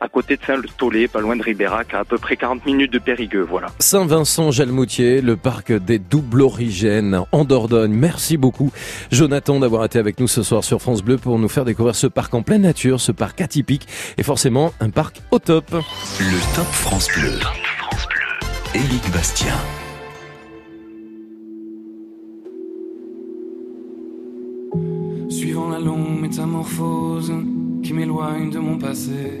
à côté de Saint-Tolé, pas loin de Ribérac, à, à peu près 40 minutes de Périgueux, voilà. Saint-Vincent-Jalmoutier, le parc des doubles origènes en Dordogne. Merci beaucoup, Jonathan, d'avoir été avec nous ce soir sur France Bleu pour nous faire découvrir ce parc en pleine nature, ce parc atypique et forcément un parc au top. Le Top France Bleu. Top France Bleu. Éric Bastien. Suivant la longue métamorphose qui m'éloigne de mon passé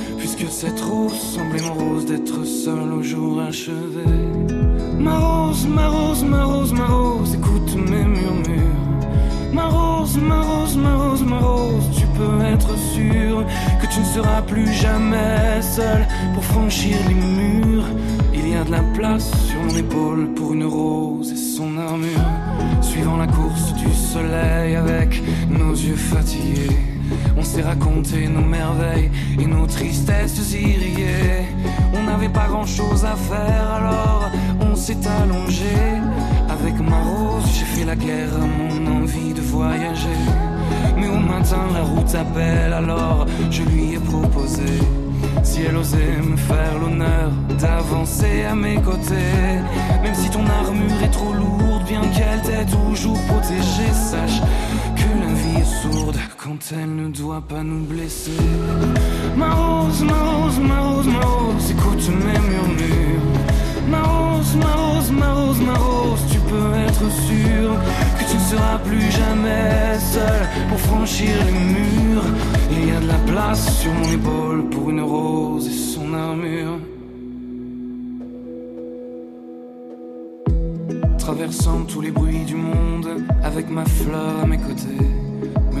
que cette rose semblait mon rose d'être seul au jour achevé. Ma rose, ma rose, ma rose, ma rose, écoute mes murmures. Ma rose, ma rose, ma rose, ma rose, tu peux être sûr que tu ne seras plus jamais seul pour franchir les murs. Il y a de la place sur mon épaule pour une rose et son armure. Suivant la course du soleil avec nos yeux fatigués, on s'est raconté nos merveilles et nos tristesses irriguées. On n'avait pas grand chose à faire alors on s'est allongé. Avec ma rose, j'ai fait la guerre à mon envie de voyager. Mais au matin, la route appelle, alors je lui ai proposé. Si elle osait me faire l'honneur d'avancer à mes côtés, même si ton armure est trop lourde, bien qu'elle t'ait toujours protégée, sache quand elle ne doit pas nous blesser. Ma rose, ma rose, ma rose, ma rose, écoute mes murmures. Ma rose, ma rose, ma rose, ma rose, tu peux être sûr que tu ne seras plus jamais seul pour franchir les murs. Il y a de la place sur mon épaule pour une rose et son armure. Traversant tous les bruits du monde avec ma fleur à mes côtés,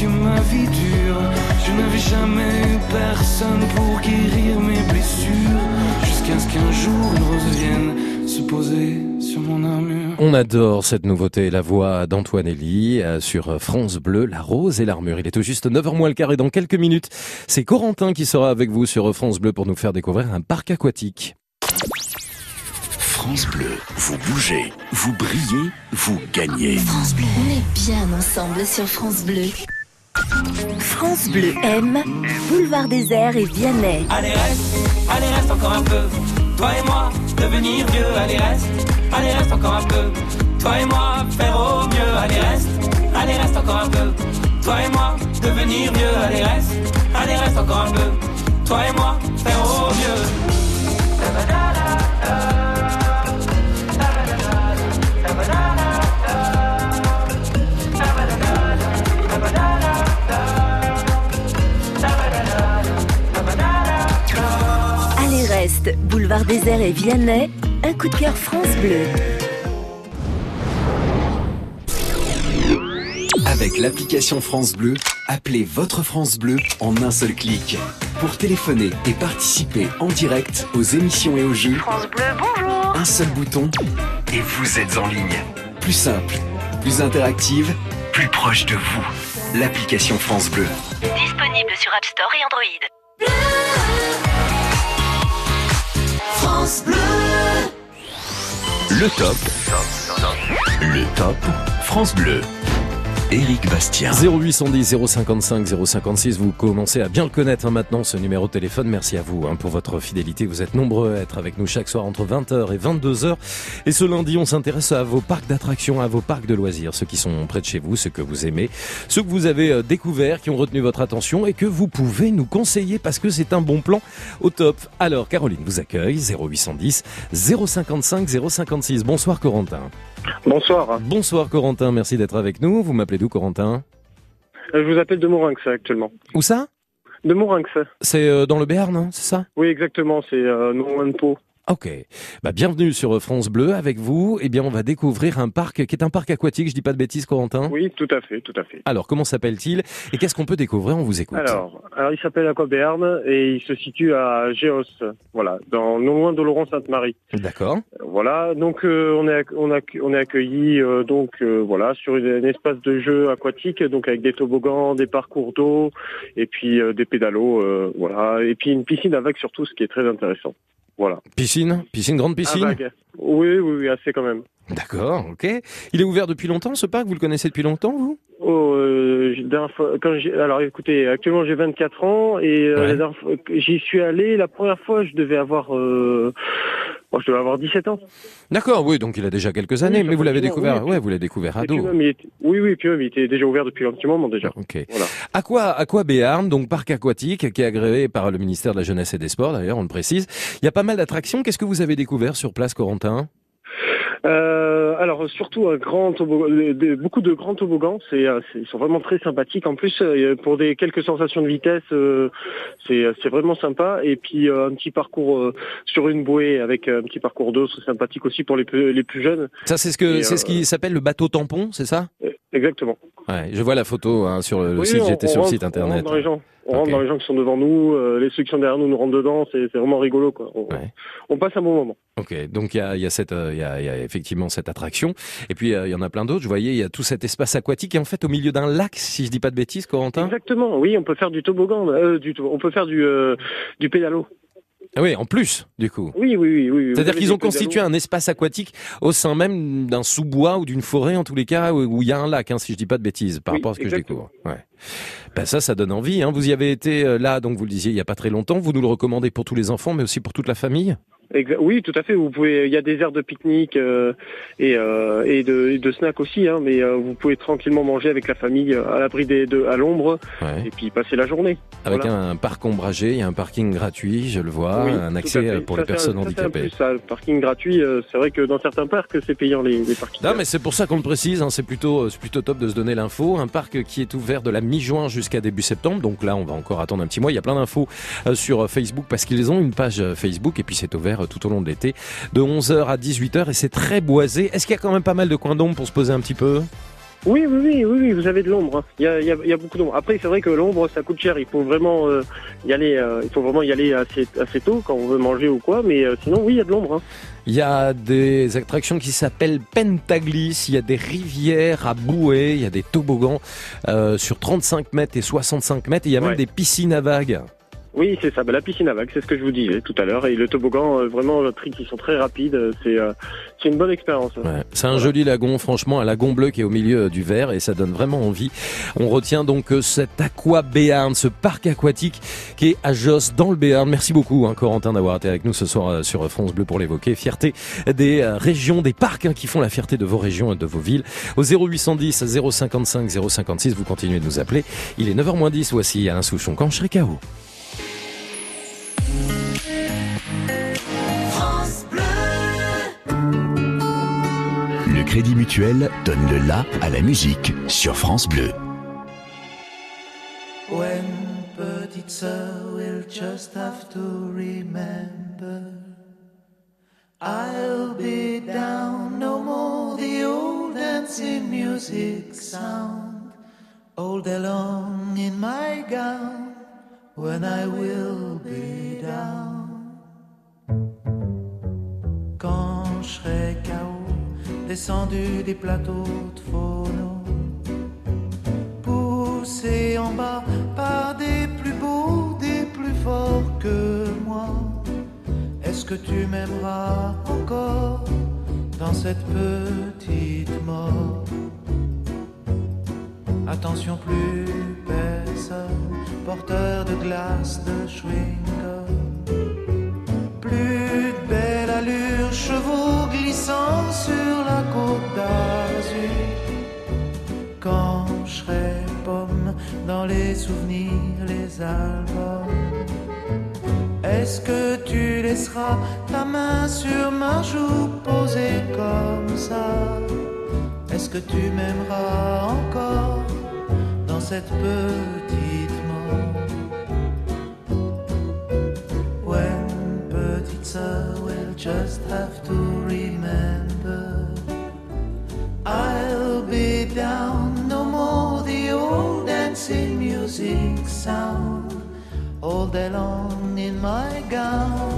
que ma vie dure, je n'avais jamais eu personne pour guérir mes blessures. Jusqu'à ce qu'un jour une rose vienne se poser sur mon armure. On adore cette nouveauté, la voix d'Antoine Elie euh, sur France Bleu, la rose et l'armure. Il est tout juste 9h moins le quart et dans quelques minutes, c'est Corentin qui sera avec vous sur France Bleu pour nous faire découvrir un parc aquatique. France Bleu, vous bougez, vous brillez, vous gagnez. France Bleu, on est bien ensemble sur France Bleu. France Bleu aime Boulevard des Airs et Vianney. Allez reste, allez reste encore un peu. Toi et moi, devenir vieux. Allez reste, allez reste encore un peu. Toi et moi, faire au mieux. Allez reste, allez reste encore un peu. Toi et moi, devenir vieux. Allez reste, allez reste encore un peu. Toi et moi, faire au mieux. Reste, Boulevard des Airs et Vianney, un coup de cœur France Bleu. Avec l'application France Bleu, appelez votre France Bleu en un seul clic. Pour téléphoner et participer en direct aux émissions et aux jeux, France Bleu, bonjour un seul bouton et vous êtes en ligne. Plus simple, plus interactive, plus proche de vous. L'application France Bleu. Disponible sur App Store et Android. France Bleu. Le top. Le top France Bleu. Éric Bastien. 0810 055 056, vous commencez à bien le connaître hein, maintenant, ce numéro de téléphone. Merci à vous hein, pour votre fidélité. Vous êtes nombreux à être avec nous chaque soir entre 20h et 22h. Et ce lundi, on s'intéresse à vos parcs d'attractions, à vos parcs de loisirs, ceux qui sont près de chez vous, ceux que vous aimez, ceux que vous avez euh, découverts, qui ont retenu votre attention et que vous pouvez nous conseiller parce que c'est un bon plan au top. Alors, Caroline vous accueille, 0810 055 056. Bonsoir Corentin. Bonsoir. Bonsoir Corentin, merci d'être avec nous. Vous m'appelez d'où Corentin Euh, Je vous appelle de Morinx actuellement. Où ça? De Morinx. C'est euh, dans le Béarn, hein, c'est ça? Oui, exactement, c'est euh, non loin de Pau. Ok. Bah, bienvenue sur France Bleu avec vous. Eh bien, on va découvrir un parc qui est un parc aquatique. Je dis pas de bêtises, Corentin. Oui, tout à fait, tout à fait. Alors, comment s'appelle-t-il et qu'est-ce qu'on peut découvrir? On vous écoute. Alors, alors il s'appelle Aquaberne et il se situe à Géos, voilà, dans non loin de Laurent Sainte-Marie. D'accord. Voilà, donc euh, on est on a on est accueilli euh, donc euh, voilà sur une, un espace de jeu aquatique, donc avec des toboggans, des parcours d'eau et puis euh, des pédalos, euh, voilà, et puis une piscine avec surtout, ce qui est très intéressant. Voilà. Piscine Piscine, grande piscine Ah. Oui, oui, oui, assez quand même. D'accord, ok. Il est ouvert depuis longtemps ce parc? Vous le connaissez depuis longtemps, vous? Oh, euh, quand alors écoutez, actuellement j'ai 24 ans et euh, Ouais. j'y suis allé, la première fois je devais avoir, euh, oh, je devais avoir 17 ans. D'accord, oui, donc il a déjà quelques années, mais vous l'avez découvert, oui. ouais, vous l'avez découvert ado. même, était- oui, oui, puis même, il était déjà ouvert depuis un petit moment déjà. Ok. Voilà. Aqua, Aqua Béarn, donc parc aquatique, qui est agréé par le ministère de la Jeunesse et des Sports, d'ailleurs, on le précise. Il y a pas mal d'attractions. Qu'est-ce que vous avez découvert sur place, Corentin? Euh, alors surtout un grand beaucoup de grands toboggans, c'est, euh, c'est- ils sont vraiment très sympathiques. En plus, euh, pour des quelques sensations de vitesse, euh, c'est, vraiment sympa. Et puis un petit parcours sur une bouée avec un petit parcours d'eau, c'est sympathique aussi pour les plus, les plus jeunes. Ça, c'est ce que, c'est euh, ce qui s'appelle le bateau tampon, c'est ça? Exactement. Ouais, je vois la photo hein, sur le, Oui, site. on- J'étais sur le site internet. dans les gens, on rentre dans les gens qui sont devant nous, euh, les ceux qui sont derrière nous nous rentrent dedans. C'est, vraiment rigolo quoi. On, on passe un bon moment. Ok, donc il y a, y a euh, y a, y a effectivement cette attraction, et puis euh, il y en a plein d'autres. Je voyais, il y a tout cet espace aquatique, et en fait au milieu d'un lac, si je dis pas de bêtises, Corentin? Exactement. Oui, on peut faire du toboggan, euh, du, on peut faire du, euh, du pédalo. Ah oui, en plus, du coup. Oui, oui, oui. oui. C'est-à-dire qu'ils ont constitué un espace aquatique au sein même d'un sous-bois ou d'une forêt, en tous les cas, où il y a un lac, hein, si je dis pas de bêtises, par Oui, rapport à ce que exactement. je découvre. Ouais. Ben ça, ça donne envie. Hein. Vous y avez été euh, là, donc vous le disiez, il y a pas très longtemps. Vous nous le recommandez pour tous les enfants, mais aussi pour toute la famille? Oui, tout à fait. Vous pouvez. Il y a des aires de pique-nique euh, et, euh, et, de, et de snacks aussi, hein, mais euh, vous pouvez tranquillement manger avec la famille à l'abri des, de, à l'ombre Ouais. et puis passer la journée. Avec Voilà. un parc ombragé, il y a un parking gratuit, je le vois, Oui, un accès pour Ça, les un- personnes ça, handicapées. plus, ça, le parking gratuit, c'est vrai que dans certains parcs, c'est payant les, les parkings. Non, mais c'est pour ça qu'on le précise. hein, c'est plutôt, c'est plutôt top de se donner l'info. Un parc qui est ouvert de la mi-juin jusqu'à début septembre. Donc là, on va encore attendre un petit mois. Il y a plein d'infos sur Facebook parce qu'ils ont une page Facebook et puis c'est ouvert tout au long de l'été de 11h à 18h et c'est très boisé. Est-ce qu'il y a quand même pas mal de coins d'ombre pour se poser un petit peu? Oui, oui, oui, vous avez de l'ombre. hein. Il y a, y y beaucoup d'ombre. Après, c'est vrai que l'ombre, ça coûte cher. Il faut vraiment euh, y aller. euh, il faut vraiment y aller assez, assez tôt quand on veut manger ou quoi. Mais euh, sinon, oui, il y a de l'ombre. hein. Il y a des attractions qui s'appellent Pentaglis, il y a des rivières à bouée, il y a des toboggans sur 35 mètres et 65 mètres, et il y a même des piscines à vagues. Oui, c'est ça. Bah, la piscine à vagues, c'est ce que je vous disais tout à l'heure. Et le toboggan, euh, vraiment, le tri qui sont très rapides. euh, C'est euh, une bonne expérience. Ouais, c'est un joli lagon, franchement, un lagon bleu qui est au milieu euh, du verre et ça donne vraiment envie. On retient donc cet Aqua Béarn, ce parc aquatique qui est à Josse dans le Béarn. Merci beaucoup, hein, Corentin, d'avoir été avec nous ce soir sur France Bleu pour l'évoquer. Fierté des régions, des parcs hein, qui font la fierté de vos régions et de vos villes. Au 0810 055 056, vous continuez de nous appeler. Il est 9h 10, voici Alain Souchon quand je serai KO. France Bleu. Le Crédit Mutuel donne le la à la musique sur France Bleu. When petite sœur will just have to remember I'll be down no more the old dancing music sound All day long in my gown when I will be down. Quand je serai KO descendu des plateaux de phono poussé en bas par des plus beaux, des plus forts que moi. Est-ce que tu m'aimeras encore dans cette petite mort? Attention, plus personne, porteur de glace, de chewing-gum. Plus de belle allure, chevaux glissant sur la côte d'Azur quand je serai pomme dans les souvenirs, les albums. Est-ce que tu laisseras ta main sur ma joue posée comme ça? Est-ce que tu m'aimeras encore dans cette petite sœur will just have to remember. I'll be down no more the old dancing music sound. All day long in my gown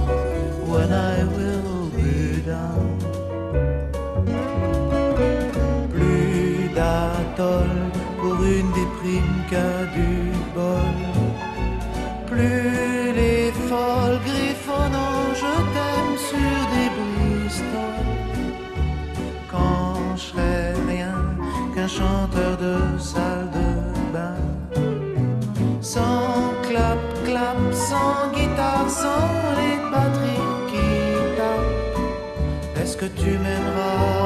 when I will be down. Plus d'atoll pour une déprime qu'à du bol. Plus chanteur de salle de bain. Sans clap clap sans guitare sans les batteries qui tapent est-ce que tu m'aimeras?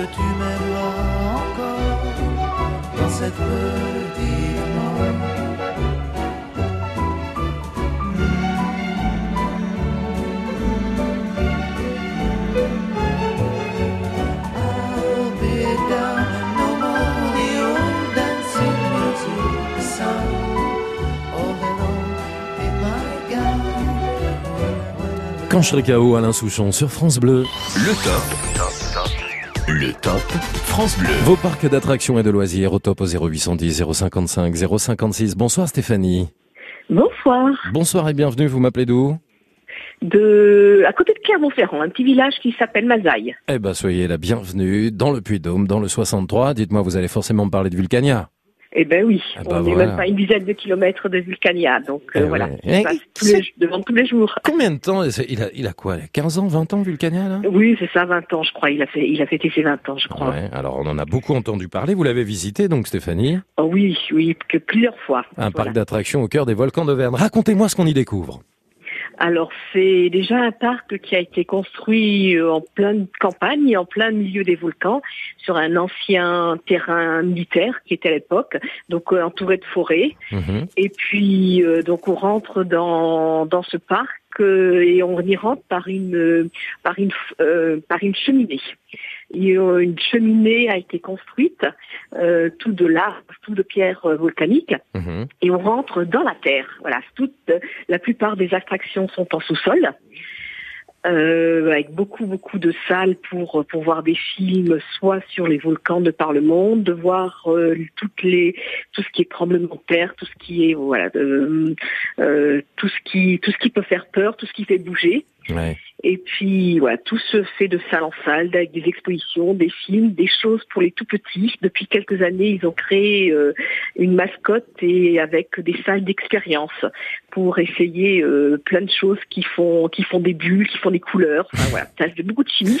Que tu m'aimeras encore dans cette petite mort. Quand je serai KO, Alain Souchon sur France Bleu. Le top. Le top France Bleu. Vos parcs d'attractions et de loisirs au top au 0810 055 056. Bonsoir Stéphanie. Bonsoir. Bonsoir et bienvenue, vous m'appelez d'où? De, à côté de Clermont-Ferrand, un petit village qui s'appelle Mazaille. Eh ben soyez la bienvenue dans le Puy-de-Dôme, dans le 63. Dites-moi, vous allez forcément me parler de Vulcania. Eh ben oui, Ah bah on n'est voilà. même pas une dizaine de kilomètres de Vulcania, donc euh, Eh voilà, ouais. passe tous c'est- les, devant tous les jours. Combien de temps il a, il a quoi 15 ans, 20 ans Vulcania là? Oui, c'est ça, 20 ans, je crois. Il a fait, il a fêté ses 20 ans, je crois. Ouais, alors on en a beaucoup entendu parler. Vous l'avez visité donc Stéphanie? Oh oui, oui, que plusieurs fois. Un Voilà. parc d'attractions au cœur des volcans d'Auvergne. Racontez-moi ce qu'on y découvre. Alors c'est déjà un parc qui a été construit euh, en pleine campagne, en plein milieu des volcans, sur un ancien terrain militaire qui était à l'époque, donc euh, entouré de forêts. Mhm. Et puis euh, donc on rentre dans dans ce parc euh, et on y rentre par une par une euh, par une cheminée. Euh, une cheminée a été construite, euh, tout de lave, tout de pierre euh, volcanique Mhm. et on rentre dans la terre. Voilà, toute la plupart des attractions sont en sous-sol. euh, avec beaucoup beaucoup de salles pour pour voir des films, soit sur les volcans de par le monde, de voir euh, toutes les tout ce qui est tremblement de terre, tout ce qui est voilà, euh, tout ce qui tout ce qui peut faire peur, tout ce qui fait bouger. Et puis voilà, tout se fait de salle en salle, avec des expositions, des films, des choses pour les tout petits. Depuis quelques années, ils ont créé euh, une mascotte et avec des salles d'expérience pour essayer euh, plein de choses qui font qui font des bulles, qui font des couleurs. Enfin voilà, ça fait beaucoup de chimie.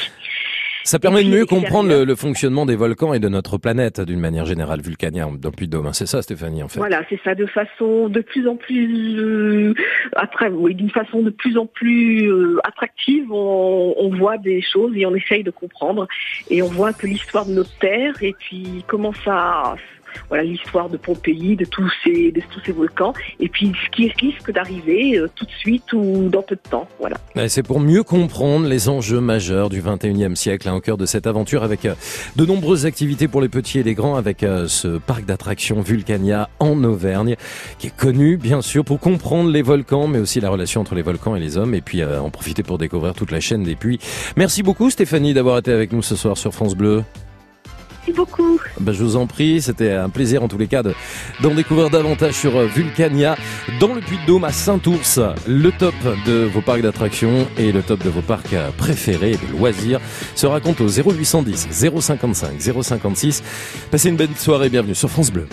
Ça permet de mieux comprendre le, le fonctionnement des volcans et de notre planète d'une manière générale, Vulcania, le Puy-de-Dôme. hein. C'est ça, Stéphanie, en fait. Voilà, c'est ça, de façon de plus en plus euh, après, oui, d'une façon de plus en plus euh, attractive, on, on voit des choses et on essaye de comprendre et on voit que l'histoire de notre terre et puis comment ça, voilà, l'histoire de Pompéi, de tous ces, de tous ces volcans et puis ce qui risque d'arriver euh, tout de suite ou dans peu de temps, voilà. C'est pour mieux comprendre les enjeux majeurs du 21e siècle, hein, au cœur de cette aventure, avec euh, de nombreuses activités pour les petits et les grands, avec euh, ce parc d'attractions Vulcania en Auvergne, qui est connu, bien sûr, pour comprendre les volcans, mais aussi la relation entre les volcans et les hommes, et puis en profiter pour découvrir toute la chaîne des puits. Merci beaucoup, Stéphanie, d'avoir été avec nous ce soir sur France Bleu. Merci beaucoup. Ben, je vous en prie, c'était un plaisir en tous les cas de- d'en découvrir davantage sur euh, Vulcania dans le Puy-de-Dôme à Saint-Ours. Le top de vos parcs d'attractions et le top de vos parcs euh, préférés et de loisirs se raconte au 0810 055 056. Passez une belle soirée, bienvenue sur France Bleu.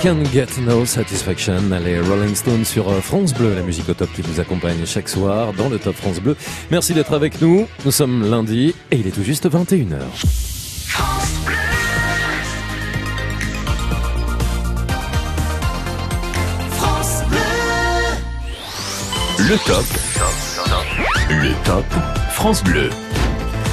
I can get no satisfaction. Les Rolling Stones sur euh, France Bleu, la musique au top qui vous accompagne chaque soir dans le Top France Bleu. Merci d'être avec nous. Nous sommes lundi et il est tout juste 21h. France Bleu. Le top. Le top France Bleu.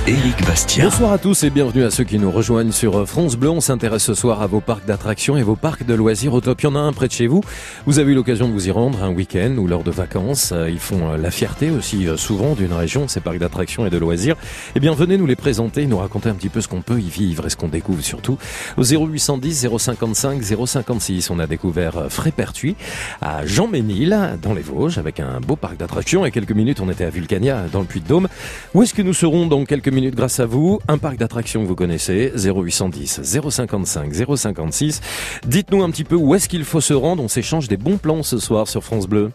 Éric Bastien. Bonsoir à tous et bienvenue à ceux qui nous rejoignent sur France Bleu. On s'intéresse ce soir à vos parcs d'attractions et vos parcs de loisirs au top. Il y en a un près de chez vous. Vous avez eu l'occasion de vous y rendre un week-end ou lors de vacances. Euh, Ils font euh, la fierté aussi euh, souvent d'une région, ces parcs d'attractions et de loisirs. Eh bien, venez nous les présenter, nous raconter un petit peu ce qu'on peut y vivre et ce qu'on découvre surtout. Au 0810 055 056, on a découvert Frépertuis à Jean-Ménil dans les Vosges avec un beau parc d'attractions. Et quelques minutes, on était à Vulcania dans le Puy-de-Dôme. Où est-ce que nous serons dans quelques minutes grâce à vous? Un parc d'attractions que vous connaissez, 0810 055 056. Dites-nous un petit peu où est-ce qu'il faut se rendre. On s'échange des bons plans ce soir sur France Bleu.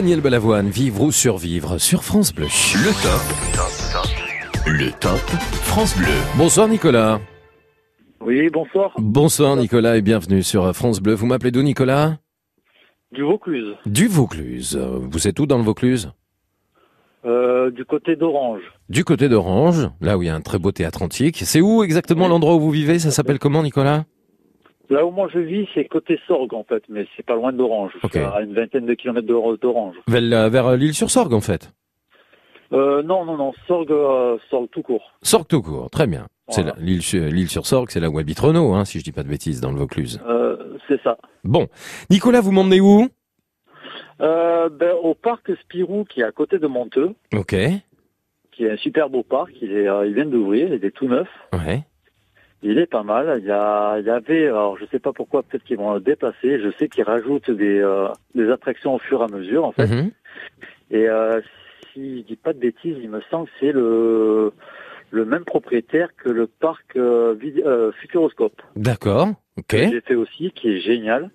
Daniel Balavoine, vivre ou survivre sur France Bleu. Le top. Le top France Bleu. Bonsoir Nicolas. Oui, bonsoir. Bonsoir Nicolas et bienvenue sur France Bleu. Vous m'appelez d'où Nicolas? Du Vaucluse. Du Vaucluse. Vous êtes où dans le Vaucluse? Euh, du côté d'Orange. Du côté d'Orange, là où il y a un très beau théâtre antique. C'est où exactement l'endroit où vous vivez? Ça s'appelle comment, Nicolas? Là où moi je vis, c'est côté Sorgue en fait, mais c'est pas loin d'Orange. À une vingtaine de kilomètres d'Or- d'Orange. Vers, vers l'île sur Sorgue, en fait. Euh, non, non, non, Sorgue, euh, Sorgue tout court. Sorgue tout court, très bien. C'est Voilà. l'île sur, Sorgue, c'est là où habite Renault, hein, si je dis pas de bêtises, dans le Vaucluse. Euh, c'est ça. Bon. Nicolas, vous m'emmenez où? Euh, ben, au parc Spirou qui est à côté de Monteux, Ok. qui est un super beau parc. Il, est, euh, il vient d'ouvrir, il est tout neuf. Ouais. Il est pas mal. Il y, a, il y avait, alors je sais pas pourquoi, peut-être qu'ils vont le déplacer. Je sais qu'ils rajoutent des, euh, des attractions au fur et à mesure en fait. Mhm. Et euh, si je dis pas de bêtises, il me semble que c'est le le même propriétaire que le parc euh, euh, Futuroscope. D'accord. Ok. que J'ai fait aussi, qui est génial.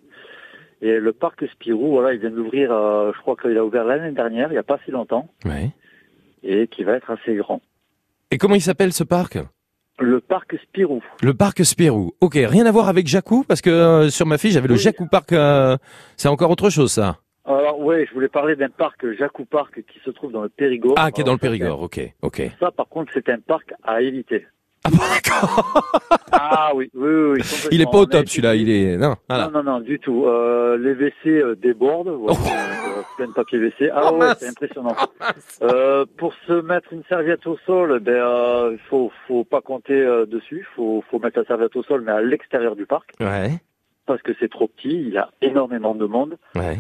Et le parc Spirou, voilà, il vient d'ouvrir, euh, je crois qu'il a ouvert l'année dernière, il n'y a pas si longtemps, Ouais. et qui va être assez grand. Et comment il s'appelle ce parc? Le parc Spirou. Le parc Spirou. Ok, rien à voir avec Jacou, parce que euh, sur ma fiche, j'avais le Jacou Park. euh, c'est encore autre chose, ça. Alors ouais, je voulais parler d'un parc Jacou Park qui se trouve dans le Périgord. Ah, qui est dans le Alors, Périgord. Ok, ok. Ça, par contre, c'est un parc à éviter. Ah oui, oui, oui. oui, Il est pas au top, celui-là. Il est non. Voilà. Non, non, non, du tout. Euh, les WC euh, débordent, Oh. voilà, euh, plein de papier WC. Ah ouais, c'est impressionnant. Euh, pour se mettre une serviette au sol, ben euh, il faut faut pas compter euh, dessus. Faut faut mettre la serviette au sol, mais à l'extérieur du parc, Ouais. parce que c'est trop petit. Il y a énormément de monde. Ouais.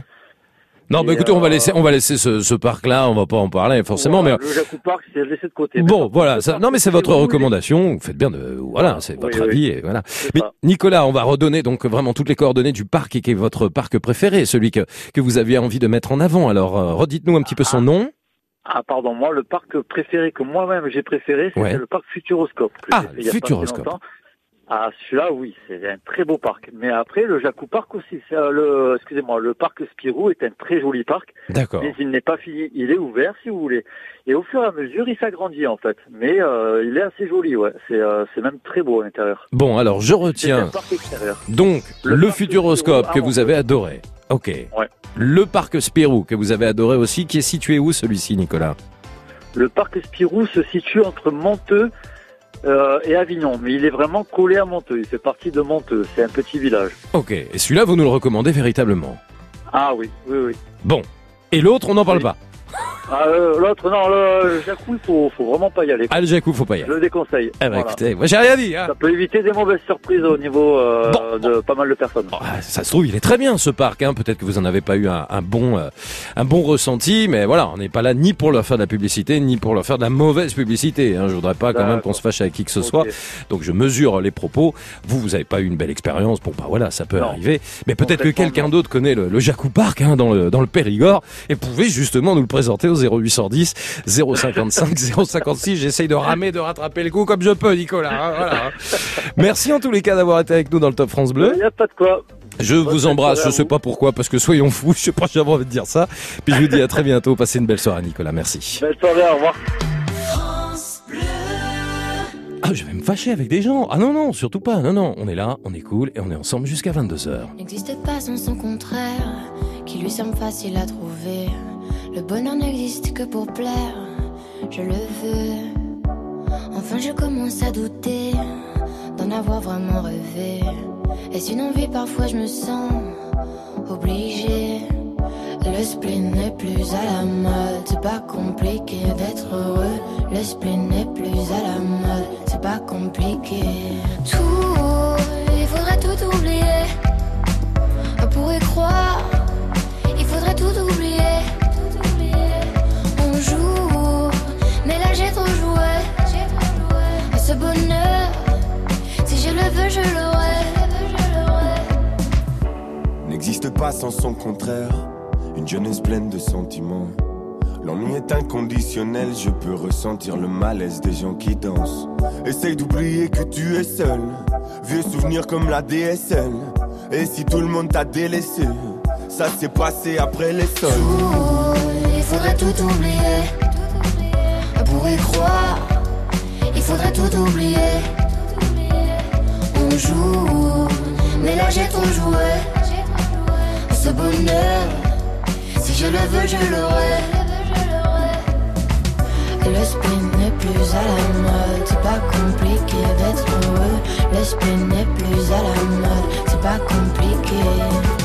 Non, Et, bah écoutez, on va euh, laisser, on va laisser ce, ce parc-là. On va pas en parler forcément, Voilà, mais le Jacou Park, c'est laissé de côté. Bon, voilà. Ça, non, mais c'est votre recommandation. Vous faites bien de, voilà, c'est votre oui. avis et voilà. C'est Mais ça. Nicolas, on va redonner donc vraiment toutes les coordonnées du parc et qui est votre parc préféré, celui que que vous aviez envie de mettre en avant. Alors, euh, redites-nous un petit peu son nom. Ah pardon, moi le parc préféré que moi-même j'ai préféré, c'était Ouais. le parc Futuroscope. Ah, Futuroscope. Ah celui-là oui, c'est un très beau parc. Mais après le Jacou Park aussi, c'est, euh, le excusez-moi, le parc Spirou est un très joli parc. D'accord. Mais il n'est pas fini, il est ouvert si vous voulez. Et au fur et à mesure, il s'agrandit en fait. Mais euh, il est assez joli, ouais. C'est euh, c'est même très beau à l'intérieur. Bon, alors je C'est un retiens parc extérieur. donc Le Futuroscope que vous avez adoré. Ok. Ouais. Le parc Spirou que vous avez adoré aussi, qui est situé où celui-ci, Nicolas? Le parc Spirou se situe entre Monteux euh, et Avignon, mais il est vraiment collé à Monteux. Il fait partie de Monteux. C'est un petit village. Ok. Et celui-là, vous nous le recommandez véritablement? Ah oui, oui, oui. Bon. Et l'autre, on n'en parle pas. Ah, euh, L'autre, non, le Jacou, il faut, faut vraiment pas y aller. Ah, le Jacou, faut pas y Je aller. le déconseille. Eh ben, Voilà. écoutez, moi j'ai rien dit. Hein. Ça peut éviter des mauvaises surprises au niveau euh, de pas mal de personnes. Ah, Ça se trouve, il est très bien ce parc. Hein. Peut-être que vous en avez pas eu un, un bon, euh, un bon ressenti, mais voilà, on n'est pas là ni pour leur faire de la publicité, ni pour leur faire de la mauvaise publicité. Hein. Je voudrais pas quand même qu'on se fâche avec qui que ce soit. Donc je mesure les propos. Vous, vous avez pas eu une belle expérience. Bon, bah voilà, ça peut Non. arriver. Mais peut-être que quelqu'un d'autre connaît le, le Jacou Park hein, dans le dans le Périgord et pouvez justement nous le présenter au 0810 055 056. J'essaye de ramer, de rattraper le coup comme je peux, Nicolas. hein, voilà, hein. Merci en tous les cas d'avoir été avec nous dans le Top France Bleu. Il n'y a pas de quoi. Je vous embrasse, je sais pas pourquoi, parce que soyons fous, je sais pas, j'avais envie de dire ça. Puis je vous dis à très bientôt, passez une belle soirée Nicolas, merci. Belle soirée, au revoir. Ah, je vais me fâcher avec des gens. Ah non, non, surtout pas, non, non, on est là, on est cool et on est ensemble jusqu'à 22h. N'existe pas sans son contraire, qui lui semble facile à trouver. Le bonheur n'existe que pour plaire, je le veux. Enfin, je commence à douter d'en avoir vraiment rêvé. Est-ce une envie Parfois, je me sens obligée. Le spleen n'est plus à la mode, c'est pas compliqué d'être heureux. Le spleen n'est plus à la mode, c'est pas compliqué. Tout, il faudrait tout oublier. On pourrait croire, j'ai trop joué. Ce bonheur, si je le veux, je l'aurai. N'existe pas sans son contraire, une jeunesse pleine de sentiments. L'ennui est inconditionnel, je peux ressentir le malaise des gens qui dansent. Essaye d'oublier que tu es seul, vieux souvenirs comme la DSL. Et si tout le monde t'a délaissé, ça s'est passé après les sols. Il faudrait tout oublier. Pour y croire, il faudrait tout oublier. On joue, mais là j'ai trop joué. Ce bonheur, si je le veux, je l'aurai. Le spin n'est plus à la mode, c'est pas compliqué d'être heureux. Le spin n'est plus à la mode, c'est pas compliqué.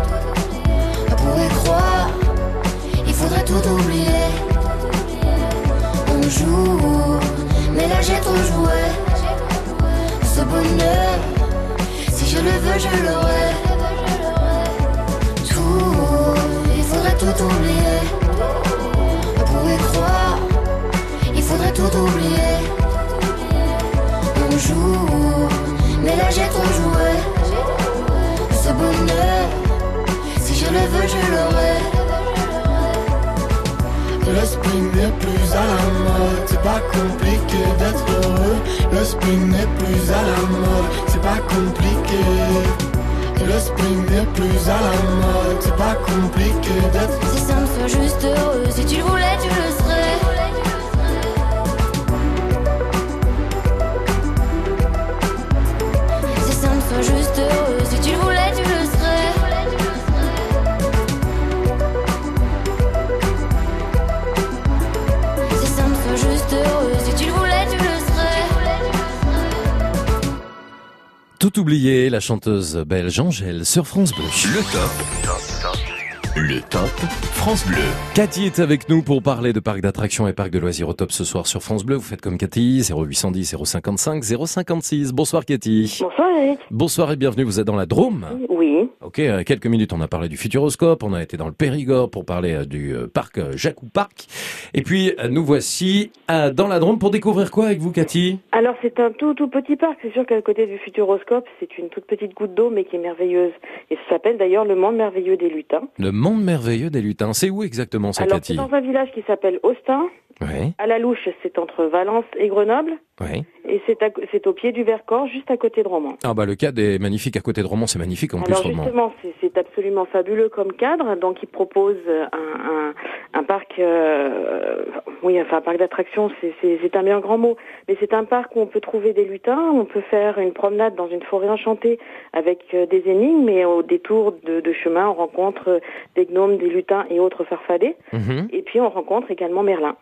Pourrait croire, il faudrait tout oublier. On joue, mais là j'ai trop joué. Ce bonheur, si je le veux, je l'aurai. Tout, il faudrait tout oublier. On pourrait croire, il faudrait tout oublier. On joue, mais là j'ai trop joué. Ce bonheur, le veux, je l'aurai. Le n'est plus à la mode, c'est pas compliqué d'être heureux. Le spin n'est plus à la mode, c'est pas compliqué. Le spin n'est plus à la mode, c'est pas compliqué d'être Si simple, sois juste heureux. Si tu le voulais, tu le serais. Si simple, Tout oublié, la chanteuse belge Angèle sur France Bleu. Le top. Le top France Bleu. Cathy est avec nous pour parler de parcs d'attractions et parcs de loisirs au top ce soir sur France Bleu. Vous faites comme Cathy, 0810 055 056. Bonsoir Cathy. Bonsoir Eric. Bonsoir et bienvenue, vous êtes dans la Drôme Oui. Ok, euh, quelques minutes, on a parlé du Futuroscope, on a été dans le Périgord pour parler euh, du euh, parc euh, Jacou Parc. Et puis, nous voici dans la Drôme pour découvrir quoi avec vous Cathy? Alors c'est un tout tout petit parc. C'est sûr qu'à côté du Futuroscope, c'est une toute petite goutte d'eau mais qui est merveilleuse. Et ça s'appelle d'ailleurs le monde merveilleux des lutins. Le monde merveilleux des lutins. C'est où exactement ça Alors Cathy c'est dans un village qui s'appelle Austin. Oui, À la louche, c'est entre Valence et Grenoble. oui. Et c'est au pied du Vercors, juste à côté de Romans. Ah bah le cadre est magnifique à côté de Romans, c'est magnifique en plus Alors Romans. justement, c'est- absolument fabuleux comme cadre. Donc, il propose un, un, un parc, euh, oui, enfin un parc d'attractions, c'est- un bien grand mot, mais c'est un parc où on peut trouver des lutins, on peut faire une promenade dans une forêt enchantée avec euh, des énigmes, et au détour de, de chemin, on rencontre des gnomes, des lutins et autres farfadets. Mhm. Et puis, on rencontre également Merlin.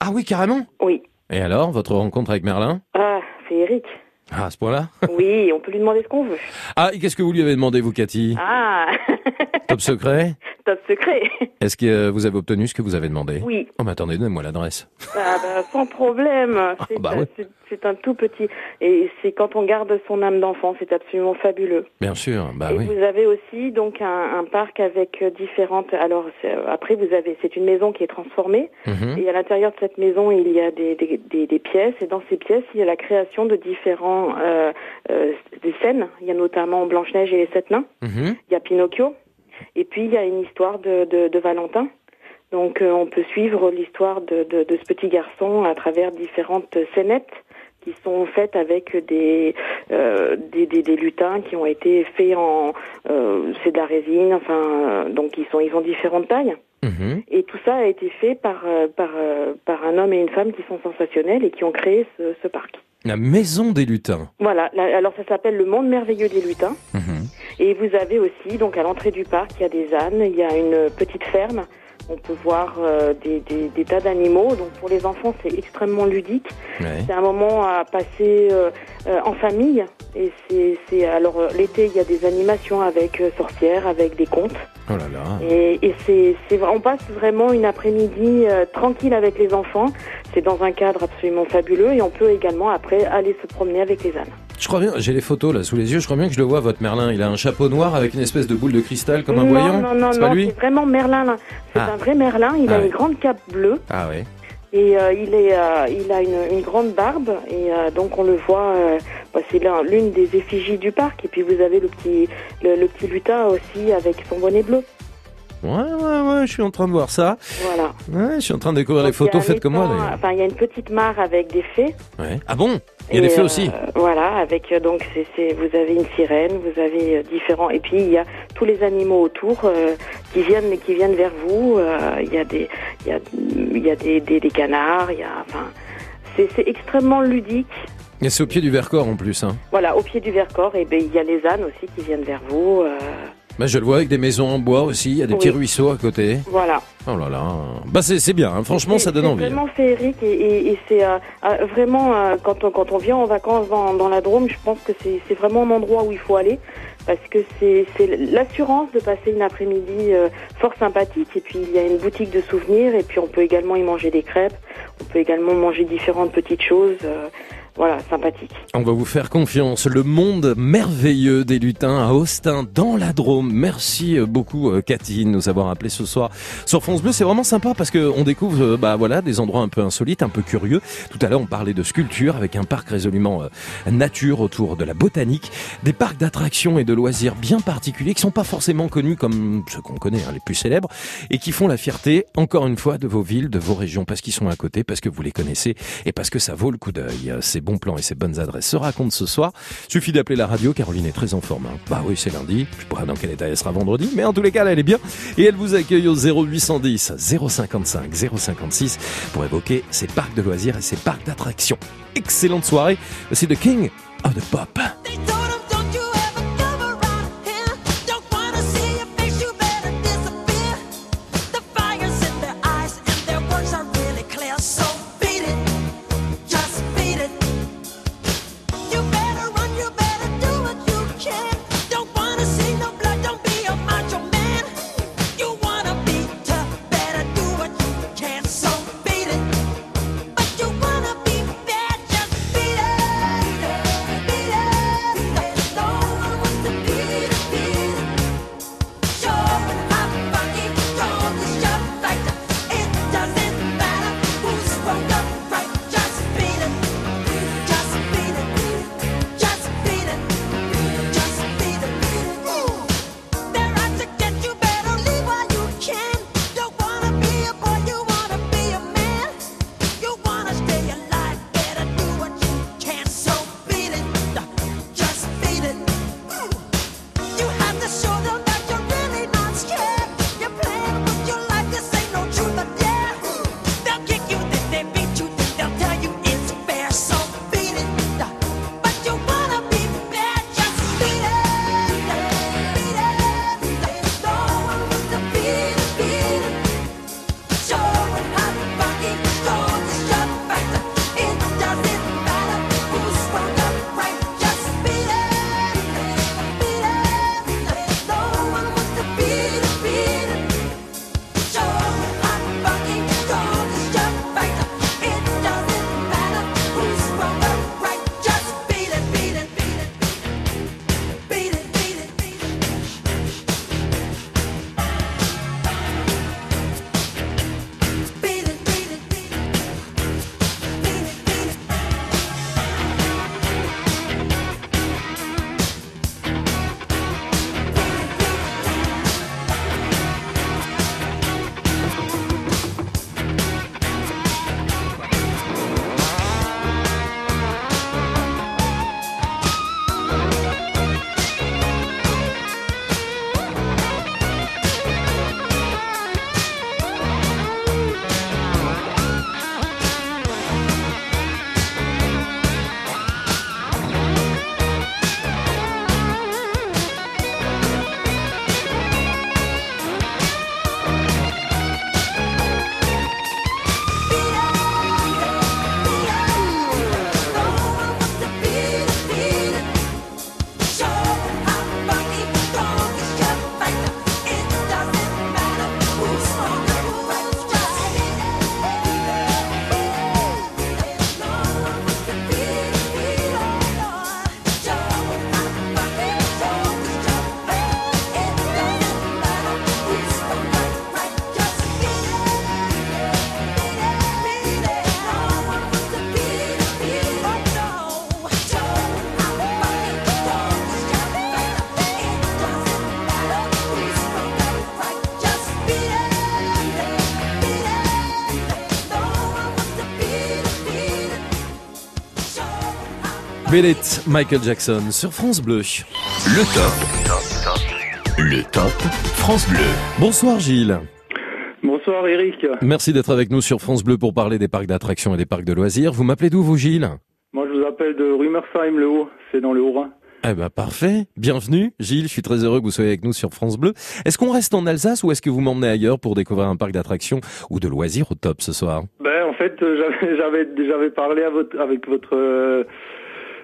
Ah oui, carrément? Oui. Et alors, votre rencontre avec Merlin? Ah, c'est Eric. Ah, à ce point-là Oui, on peut lui demander ce qu'on veut. Ah, et qu'est-ce que vous lui avez demandé, vous, Cathy? Ah, Top secret? Top secret. Est-ce que euh, vous avez obtenu ce que vous avez demandé? Oui. Oh, mais attendez, donnez-moi l'adresse. Ah bah, sans problème. C'est bah ouais. c'est- un tout petit. Et c'est quand on garde son âme d'enfant, c'est absolument fabuleux. Bien sûr, bah et oui. vous avez aussi donc un, un parc avec euh, différentes. Alors euh, après vous avez, c'est une maison qui est transformée. Mhm. Et à l'intérieur de cette maison, il y a des, des, des, des pièces. Et dans ces pièces, il y a la création de différents euh, euh, des scènes. Il y a notamment Blanche Neige et les sept nains. Mhm. Il y a Pinocchio. Et puis il y a une histoire de, de, de Valentin. Donc euh, on peut suivre l'histoire de, de, de ce petit garçon à travers différentes scénettes qui sont faites avec des, euh, des, des, des lutins qui ont été faits en euh, c'est de la résine, enfin donc ils sont ils ont différentes tailles. Mhm. Et tout ça a été fait par euh, par euh, par un homme et une femme qui sont sensationnels et qui ont créé ce, ce parc. La maison des lutins. Voilà, là, alors ça s'appelle le monde merveilleux des lutins. Mhm. Et vous avez aussi, donc à l'entrée du parc, il y a des ânes, il y a une petite ferme. On peut voir euh, des, des, des tas d'animaux. Donc pour les enfants, c'est extrêmement ludique. Ouais. C'est un moment à passer euh, euh, en famille. Et c'est, alors l'été, il y a des animations avec sorcières, avec des contes. Oh là là. Et, et c'est, c'est, on passe vraiment une après-midi euh, tranquille avec les enfants. C'est dans un cadre absolument fabuleux. Et on peut également après aller se promener avec les ânes. Je crois bien, j'ai les photos là sous les yeux, je crois bien que je le vois, votre Merlin. Il a un chapeau noir avec une espèce de boule de cristal comme un non, voyant. Non, non, c'est non, pas lui c'est vraiment Merlin. là. C'est Ah. un vrai Merlin. Il Ah a ouais. une grande cape bleue Ah ouais. et euh, il est, euh, il a une, une grande barbe et euh, donc on le voit. bah, c'est l'un- l'une des effigies du parc. Et puis vous avez le petit, le, le petit lutin aussi avec son bonnet bleu. Ouais, ouais, ouais, je suis en train de voir ça. Voilà. Ouais, je suis en train de découvrir les Donc, photos faites comme moi, d'ailleurs. Enfin, il y a une petite mare avec des fées. Ouais. Ah bon? Il y a Et, des fées euh, aussi Voilà, avec euh, donc c'est, c'est- vous avez une sirène, vous avez euh, différents et puis il y a tous les animaux autour qui viennent qui viennent vers vous. Il y a des il y a il y a des, des, des canards, il y a enfin c'est, c'est extrêmement ludique. Et c'est au pied du Vercors en plus. Hein. Voilà, au pied du Vercors et ben il y a les ânes aussi qui viennent vers vous. Bah, je le vois avec des maisons en bois aussi, il y a des Oui. petits ruisseaux à côté. voilà. Oh là là. Bah c'est c'est bien, hein. franchement ça donne C'est envie. vraiment féerique et, et, et c'est euh, euh, vraiment euh, quand on, quand on vient en vacances dans, dans la Drôme, je pense que c'est vraiment un endroit où il faut aller parce que c'est c'est l'assurance de passer une après-midi euh, fort sympathique et puis il y a une boutique de souvenirs et puis on peut également y manger des crêpes, on peut également manger différentes petites choses. euh, voilà, sympathique. On va vous faire confiance. Le monde merveilleux des lutins à Austin, dans la Drôme. Merci euh, beaucoup, euh, Cathy, de nous avoir appelé ce soir sur France Bleu. C'est vraiment sympa parce que on découvre, euh, bah voilà, des endroits un peu insolites, un peu curieux. Tout à l'heure, on parlait de sculpture avec un parc résolument nature autour de la botanique, des parcs d'attractions et de loisirs bien particuliers qui sont pas forcément connus comme ceux qu'on connaît, hein, les plus célèbres, et qui font la fierté, encore une fois, de vos villes, de vos régions, parce qu'ils sont à côté, parce que vous les connaissez et parce que ça vaut le coup d'œil. Bons plans et ces bonnes adresses se racontent ce soir. Suffit d'appeler la radio, Caroline est très en forme. hein. Bah oui, c'est lundi. Je pourrais dans quel état elle sera vendredi, mais en tous les cas, là, elle est bien. Et elle vous accueille au 0810 055 056 pour évoquer ces parcs de loisirs et ces parcs d'attractions. Excellente soirée. C'est The King of the Pop. Michael Jackson sur France Bleu. Le top. Le top France Bleu. Bonsoir Gilles. Bonsoir Eric. Merci d'être avec nous sur France Bleu pour parler des parcs d'attractions et des parcs de loisirs. Vous m'appelez d'où vous Gilles? Moi je vous appelle de Rumersheim le Haut, c'est dans le Haut-Rhin. Eh ben parfait, bienvenue Gilles, je suis très heureux que vous soyez avec nous sur France Bleu. Est-ce qu'on reste en Alsace ou est-ce que vous m'emmenez ailleurs pour découvrir un parc d'attractions ou de loisirs au top ce soir? Ben en fait euh, j'avais j'avais j'avais parlé à votre, avec votre euh,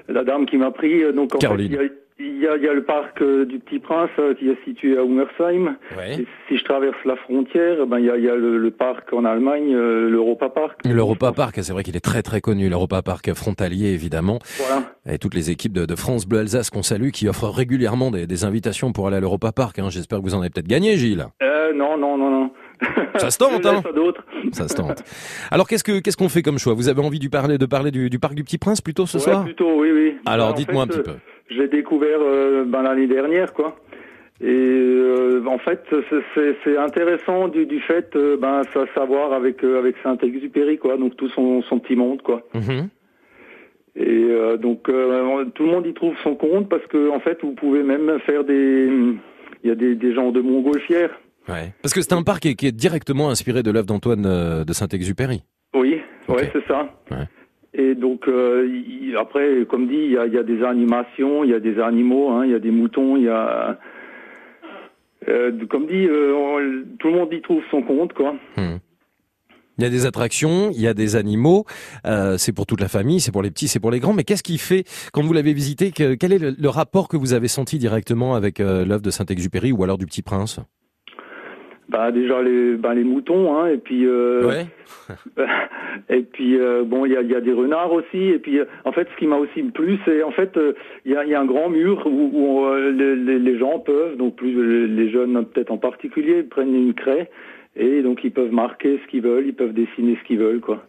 la dame qui m'a pris euh, donc en Caroline. fait il y a, il y a, il y a le parc euh, du Petit Prince euh, qui est situé à Umersheim. Ouais. Si je traverse la frontière, ben il y a, il y a le, le parc en Allemagne, euh, l'Europa Park. L'Europa Park, c'est vrai qu'il est très très connu, l'Europa Park frontalier évidemment. Voilà. Et toutes les équipes de, de France Bleu Alsace qu'on salue qui offrent régulièrement des, des invitations pour aller à l'Europa Park. Hein. J'espère que vous en avez peut-être gagné Gilles. Euh, non non non non. Ça se tente, hein. Ça se tente. Alors qu'est-ce que qu'est-ce qu'on fait comme choix? Vous avez envie de parler de parler du, du parc du Petit Prince plutôt ce Ouais, soir? plutôt oui oui. Alors Ben, en dites-moi un petit euh, peu. Je l'ai découvert euh, ben, l'année dernière, quoi. Et euh, en fait, c'est- intéressant du, du fait, euh, ben, ça savoir avec euh, avec Saint-Exupéry, quoi. Donc tout son, son petit monde, quoi. Mhm. Et euh, donc euh, tout le monde y trouve son compte parce que en fait, vous pouvez même faire des, il y a des, des gens de montgolfière. Ouais. Parce que c'est un parc qui est, qui est directement inspiré de l'œuvre d'Antoine euh, de Saint-Exupéry. Oui, Ok. ouais, c'est ça. Ouais. Et donc euh, après, comme dit, il y a, il y a des animations, il y a des animaux, hein, il y a des moutons, il y a, euh, comme dit, euh, on- tout le monde y trouve son compte, quoi. Hmm. Il y a des attractions, il y a des animaux, euh, c'est pour toute la famille, c'est pour les petits, c'est pour les grands. Mais qu'est-ce qui fait, quand vous l'avez visité, que, quel est le, le rapport que vous avez senti directement avec euh, l'œuvre de Saint-Exupéry ou alors du Petit Prince? Bah déjà les, bah, les moutons, hein, et puis. Euh, Ouais. Et puis euh, bon, il y a, il y a des renards aussi. Et puis euh, en fait, ce qui m'a aussi plu, c'est en fait euh, il y, a, il y a un grand mur où, où, euh, les, les- les gens peuvent, donc plus les- jeunes peut-être en particulier, prennent une craie et donc ils peuvent marquer ce qu'ils veulent, ils peuvent dessiner ce qu'ils veulent, quoi.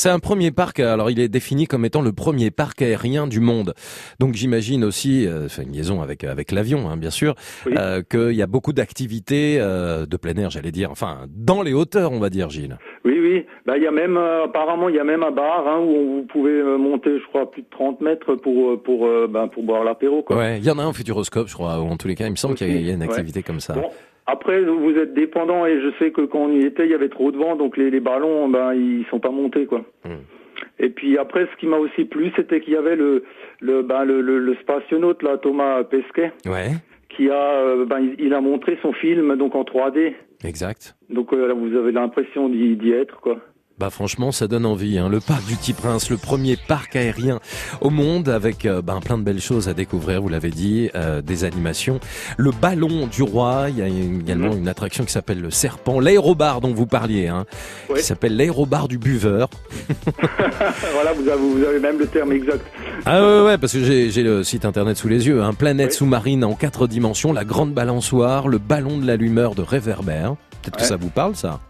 C'est un premier parc, alors il est défini comme étant le premier parc aérien du monde. Donc j'imagine aussi, euh, c'est une liaison avec avec l'avion, hein, bien sûr, euh, qu'il y a beaucoup d'activités euh, de plein air, j'allais dire, enfin dans les hauteurs, on va dire, Gilles. Oui, oui. Bah, il y a même, euh, apparemment, il y a même un bar hein, où vous pouvez euh, monter, je crois, plus de 30 mètres pour euh, pour ben, pour boire l'apéro. Ouais, il y en a un au Futuroscope, je crois, ou en tous les cas, il me semble qu'il y a- il y a une Ouais. activité comme ça. Bon, après, vous êtes dépendant et je sais que quand on y était, il y avait trop de vent, donc les, les ballons, ben, ils sont pas montés, quoi. Hmm. Et puis après, ce qui m'a aussi plu, c'était qu'il y avait le le ben, le, le, le spationaute là, Thomas Pesquet, Ouais, qui a euh, ben, il, il a montré son film donc en 3D. exact. Donc euh, là, vous avez l'impression d'y être, quoi. Bah franchement, ça donne envie. Hein. Le parc du Petit Prince, le premier parc aérien au monde avec euh, ben, plein de belles choses à découvrir, vous l'avez dit, euh, des animations. Le ballon du roi, il y a une- également une attraction qui s'appelle le serpent, l'aérobar dont vous parliez, hein, qui s'appelle l'aérobar du buveur. voilà, vous avez, vous avez même le terme exact. Ah ouais, ouais, parce que j'ai le site internet sous les yeux. Hein. Planète sous-marine en quatre dimensions, la grande balançoire, le ballon de l'allumeur de réverbère. Peut-être que ça vous parle, ça?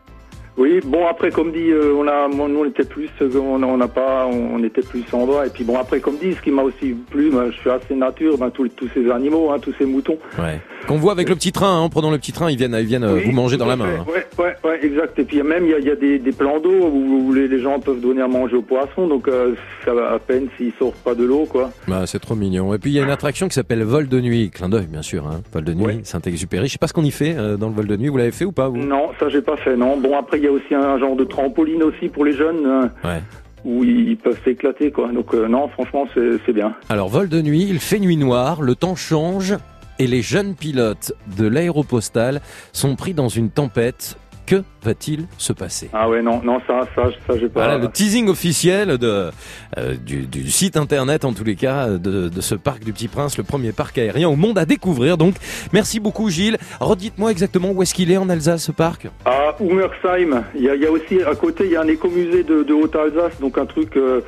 Oui, bon après comme dit, euh, on a, nous on était plus, euh, on n'a pas, on était plus en bas. Et puis bon après comme dit, ce qui m'a aussi plu, moi, je suis assez nature, ben, tous, tous ces animaux, hein, tous ces moutons. Ouais. Qu'on voit avec le petit train, hein, en prenant le petit train, ils viennent, ils viennent euh, Oui, vous manger dans la main. hein. Ouais, ouais, ouais, exact. Et puis même il y a, il y a des, des plans d'eau où, où les, gens peuvent donner à manger aux poissons, donc euh, ça va à peine s'ils sortent pas de l'eau, quoi. Bah, c'est trop mignon. Et puis il y a une attraction qui s'appelle Vol de nuit, clin d'œil bien sûr, hein. Vol de nuit, Saint-Exupéry. Je sais pas ce qu'on y fait euh, dans le vol de nuit. Vous l'avez fait ou pas vous? Non, ça j'ai pas fait, non. Bon après il y a aussi un, genre de trampoline aussi pour les jeunes. euh, Ouais. Où ils peuvent s'éclater, quoi. Donc euh, non, franchement c'est c'est bien. Alors vol de nuit, il fait nuit noire, le temps change et les jeunes pilotes de l'aéropostale sont pris dans une tempête. Que va-t-il se passer? Ah ouais, non, non, ça, ça, ça j'ai pas. Voilà le teasing officiel de, euh, du, du site internet, en tous les cas, de, de ce parc du Petit Prince, le premier parc aérien au monde à découvrir. Donc, merci beaucoup Gilles. Redites-moi exactement où est-ce qu'il est en Alsace, ce parc? À Umersheim, il y a, il y a aussi à côté, il y a un écomusée de, de Haute-Alsace, donc un truc euh,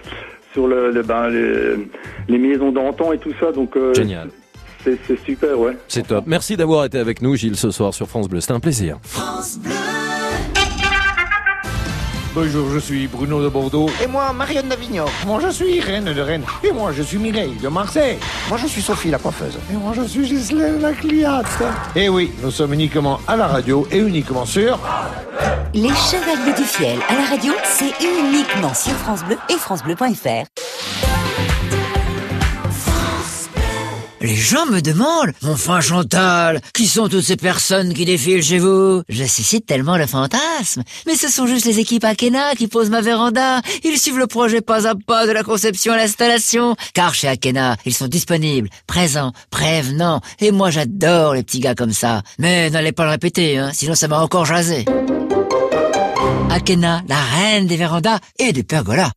sur le, le- ben, les, les maisons d'antan et tout ça. Donc euh, Génial. C'est super, ouais. C'est top. Merci d'avoir été avec nous, Gilles, ce soir sur France Bleu. C'était un plaisir. Bonjour, je suis Bruno de Bordeaux. Et moi, Marion d'Avignon. Moi, je suis Irène de Rennes. Et moi, je suis Mireille de Marseille. Moi, je suis Sophie, la coiffeuse. Et moi, je suis Ghislaine la cliente. Et oui, nous sommes uniquement à la radio et uniquement sur... Les Chevaliers du Fiel à la radio, c'est uniquement sur France Bleu et FranceBleu.fr. Les gens me demandent, mon fin Chantal, qui sont toutes ces personnes qui défilent chez vous? Je suscite tellement le fantasme. Mais ce sont juste les équipes Akena qui posent ma véranda. Ils suivent le projet pas à pas de la conception à l'installation. Car chez Akena, ils sont disponibles, présents, prévenants. Et moi j'adore les petits gars comme ça. Mais n'allez pas le répéter, hein, sinon ça m'a encore jasé. Akena, la reine des vérandas et des pergolas.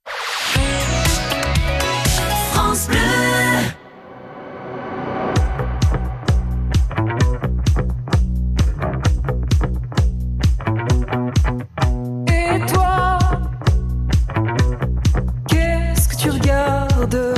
Regardes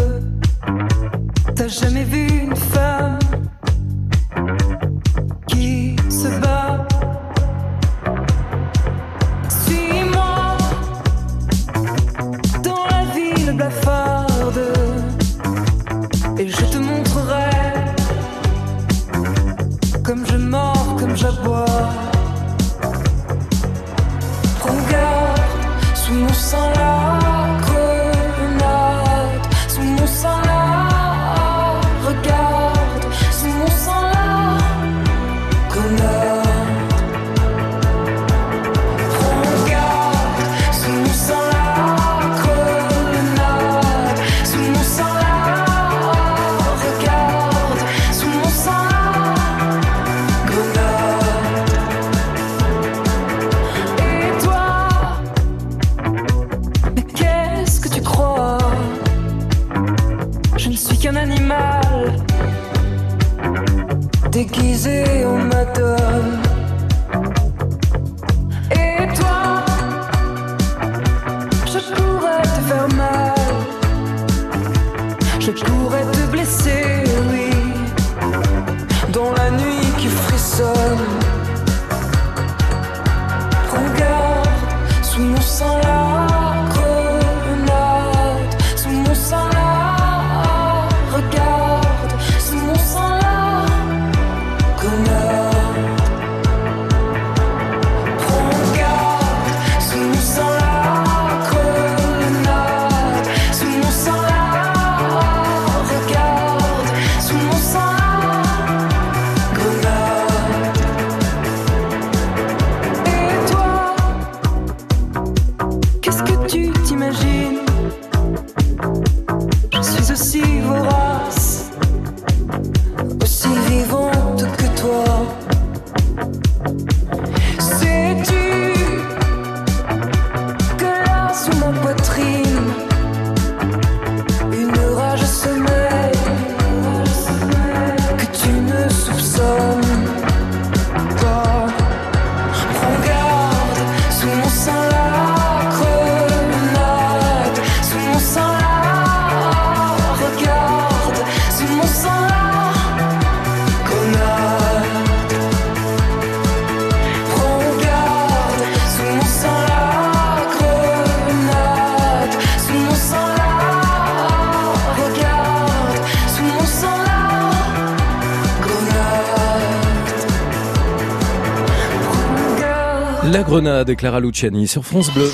Grenade, Clara Luciani sur France Bleu.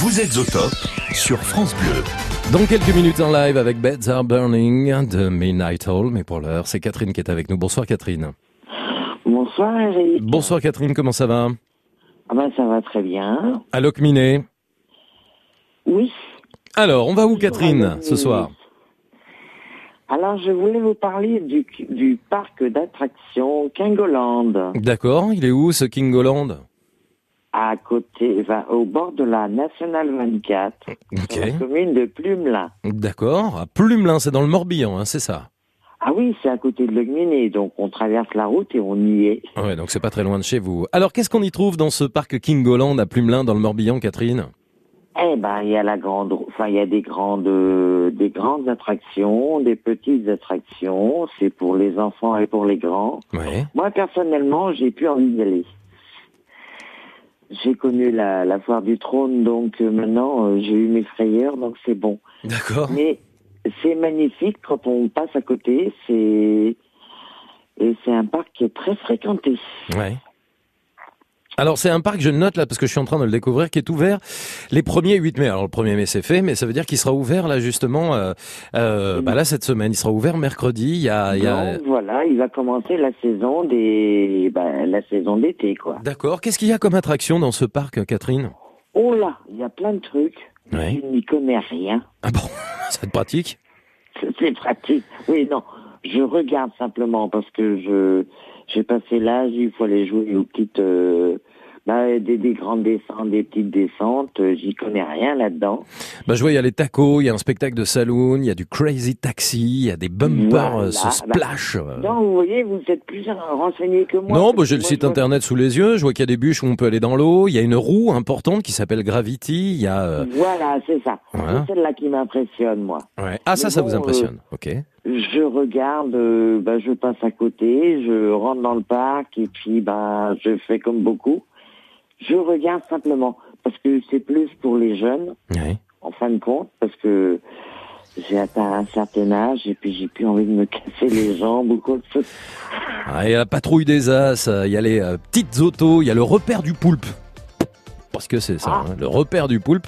Vous êtes au top sur France Bleu. Dans quelques minutes en live avec Beds Are Burning de Midnight Hall, mais pour l'heure, c'est Catherine qui est avec nous. Bonsoir Catherine. Bonsoir Eric. Bonsoir Catherine, comment ça va? Ah ben ça va très bien. Alloc Minet. Oui. Alors, on va où Catherine ce soir? Alors je voulais vous parler du, du parc d'attractions Kingoland, D'accord, il est où ce Kingoland? À côté, va au bord de la Nationale 24, sur la commune de Plumelin. D'accord, à Plumelin, c'est dans le Morbihan, hein, c'est ça Ah oui, c'est à côté de Logminé, donc on traverse la route et on y est. Ouais, donc c'est pas très loin de chez vous. Alors, qu'est-ce qu'on y trouve dans ce parc Kingoland à Plumelin, dans le Morbihan, Catherine? Eh ben, il y a la grande, enfin, il y a des grandes, euh, des grandes attractions, des petites attractions. C'est pour les enfants et pour les grands. Ouais. Moi, personnellement, j'ai plus envie d'y aller. J'ai connu la, la foire du trône, donc euh, maintenant, euh, j'ai eu mes frayeurs, donc c'est bon. D'accord. Mais c'est magnifique quand on passe à côté. C'est et c'est un parc qui est très fréquenté. Ouais. Alors c'est un parc, je note là parce que je suis en train de le découvrir, qui est ouvert les 1er et 8 mai. Alors le 1er mai c'est fait, mais ça veut dire qu'il sera ouvert là justement, euh, euh, bah là cette semaine. Il sera ouvert mercredi. Il y a, il y a... Donc, voilà, il va commencer la saison des, bah, la saison d'été, quoi. D'accord. Qu'est-ce qu'il y a comme attraction dans ce parc, Catherine? Oh là, il y a plein de trucs. Ouais. Je n'y connais rien. Ah bon? Ça va être pratique? C'est pratique. Oui, non. Je regarde simplement parce que je j'ai passé l'âge, il faut aller jouer aux petites euh, bah, des, des grandes descentes, des petites descentes, euh, j'y connais rien là-dedans. Bah je vois, il y a les tacos, il y a un spectacle de saloon, il y a du crazy taxi, il y a des bumpers, Voilà. euh, ce Bah, splash. euh. Non, vous voyez, vous êtes plus renseigné que moi. Non, bah, j'ai le site internet sous les yeux. Je vois qu'il y a des bûches où on peut aller dans l'eau. Il y a une roue importante qui s'appelle Gravity. Il y a. euh, Voilà, c'est ça. Voilà. C'est celle-là qui m'impressionne, moi. ouais. Ah, ça, Mais ça bon, vous impressionne. Ok. Je regarde, euh, bah, je passe à côté, je rentre dans le parc et puis bah, je fais comme beaucoup. Je regarde simplement parce que c'est plus pour les jeunes, en fin de compte, parce que j'ai atteint un certain âge et puis j'ai plus envie de me casser les jambes ou quoi que ce soit. Ah, il y a la patrouille des As. Il y a les euh, petites autos. Il y a le repère du poulpe. Parce que c'est ça, hein, le repère du poulpe.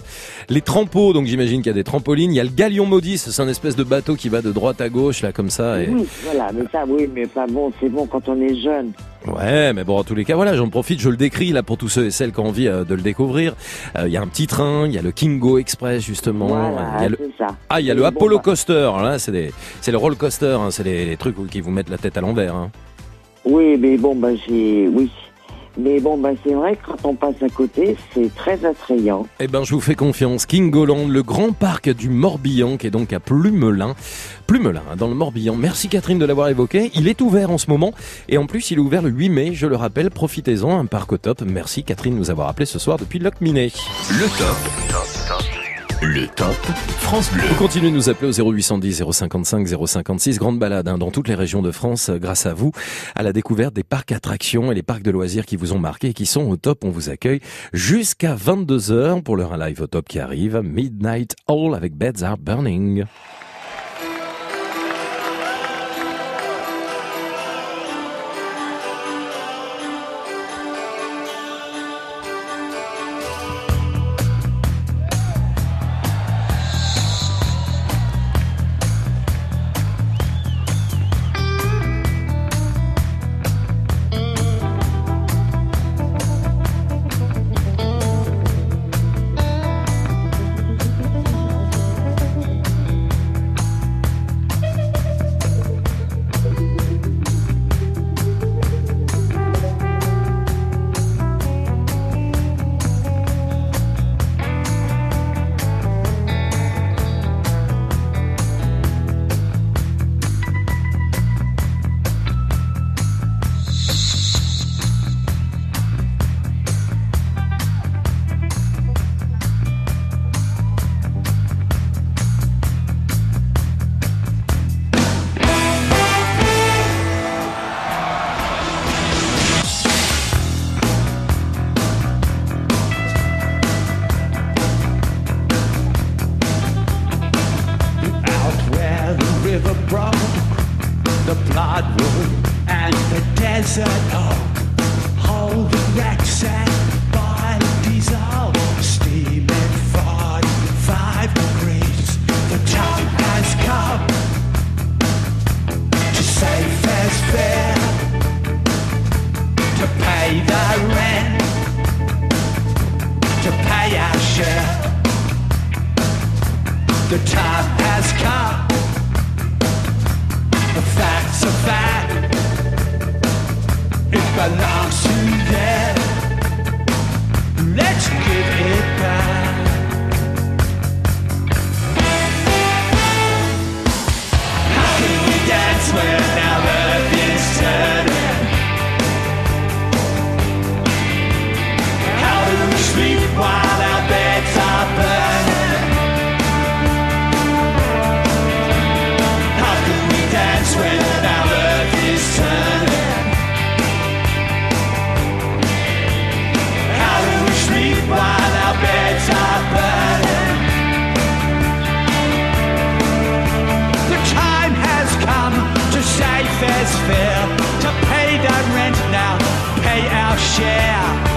Les trampots, donc j'imagine qu'il y a des trampolines. Il y a le galion maudit, c'est un espèce de bateau qui va de droite à gauche, là, comme ça. Et... Oui, voilà, mais ça, oui, mais pas bon, c'est bon quand on est jeune. Ouais, mais bon, en tous les cas, voilà, j'en profite, je le décris là pour tous ceux et celles qui ont envie euh, de le découvrir. Euh, Il y a un petit train, il y a le Kingo Express justement. Voilà, il y a le... c'est ça. Ah, il y a le Apollo Coaster. Là, c'est des, c'est le roller coaster. Hein, c'est les, les trucs qui vous mettent la tête à l'envers. Hein. Oui, mais bon, bah j'ai, oui. Mais bon, bah c'est vrai que quand on passe à côté, c'est très attrayant. Eh ben, je vous fais confiance. Kingoland, le grand parc du Morbihan, qui est donc à Plumelin. Plumelin, hein, dans le Morbihan. Merci Catherine de l'avoir évoqué. Il est ouvert en ce moment. Et en plus, il est ouvert le 8 mai. Je le rappelle, profitez-en. Un parc au top. Merci Catherine de nous avoir appelé ce soir depuis Locminé. Le top. Le top France Bleu. Vous continuez de nous appeler au 0810 055 056. Grande balade hein, dans toutes les régions de France euh, grâce à vous à la découverte des parcs attractions et les parcs de loisirs qui vous ont marqué et qui sont au top. On vous accueille jusqu'à 22h pour leur live au top qui arrive. Midnight All avec Beds Are Burning. our share.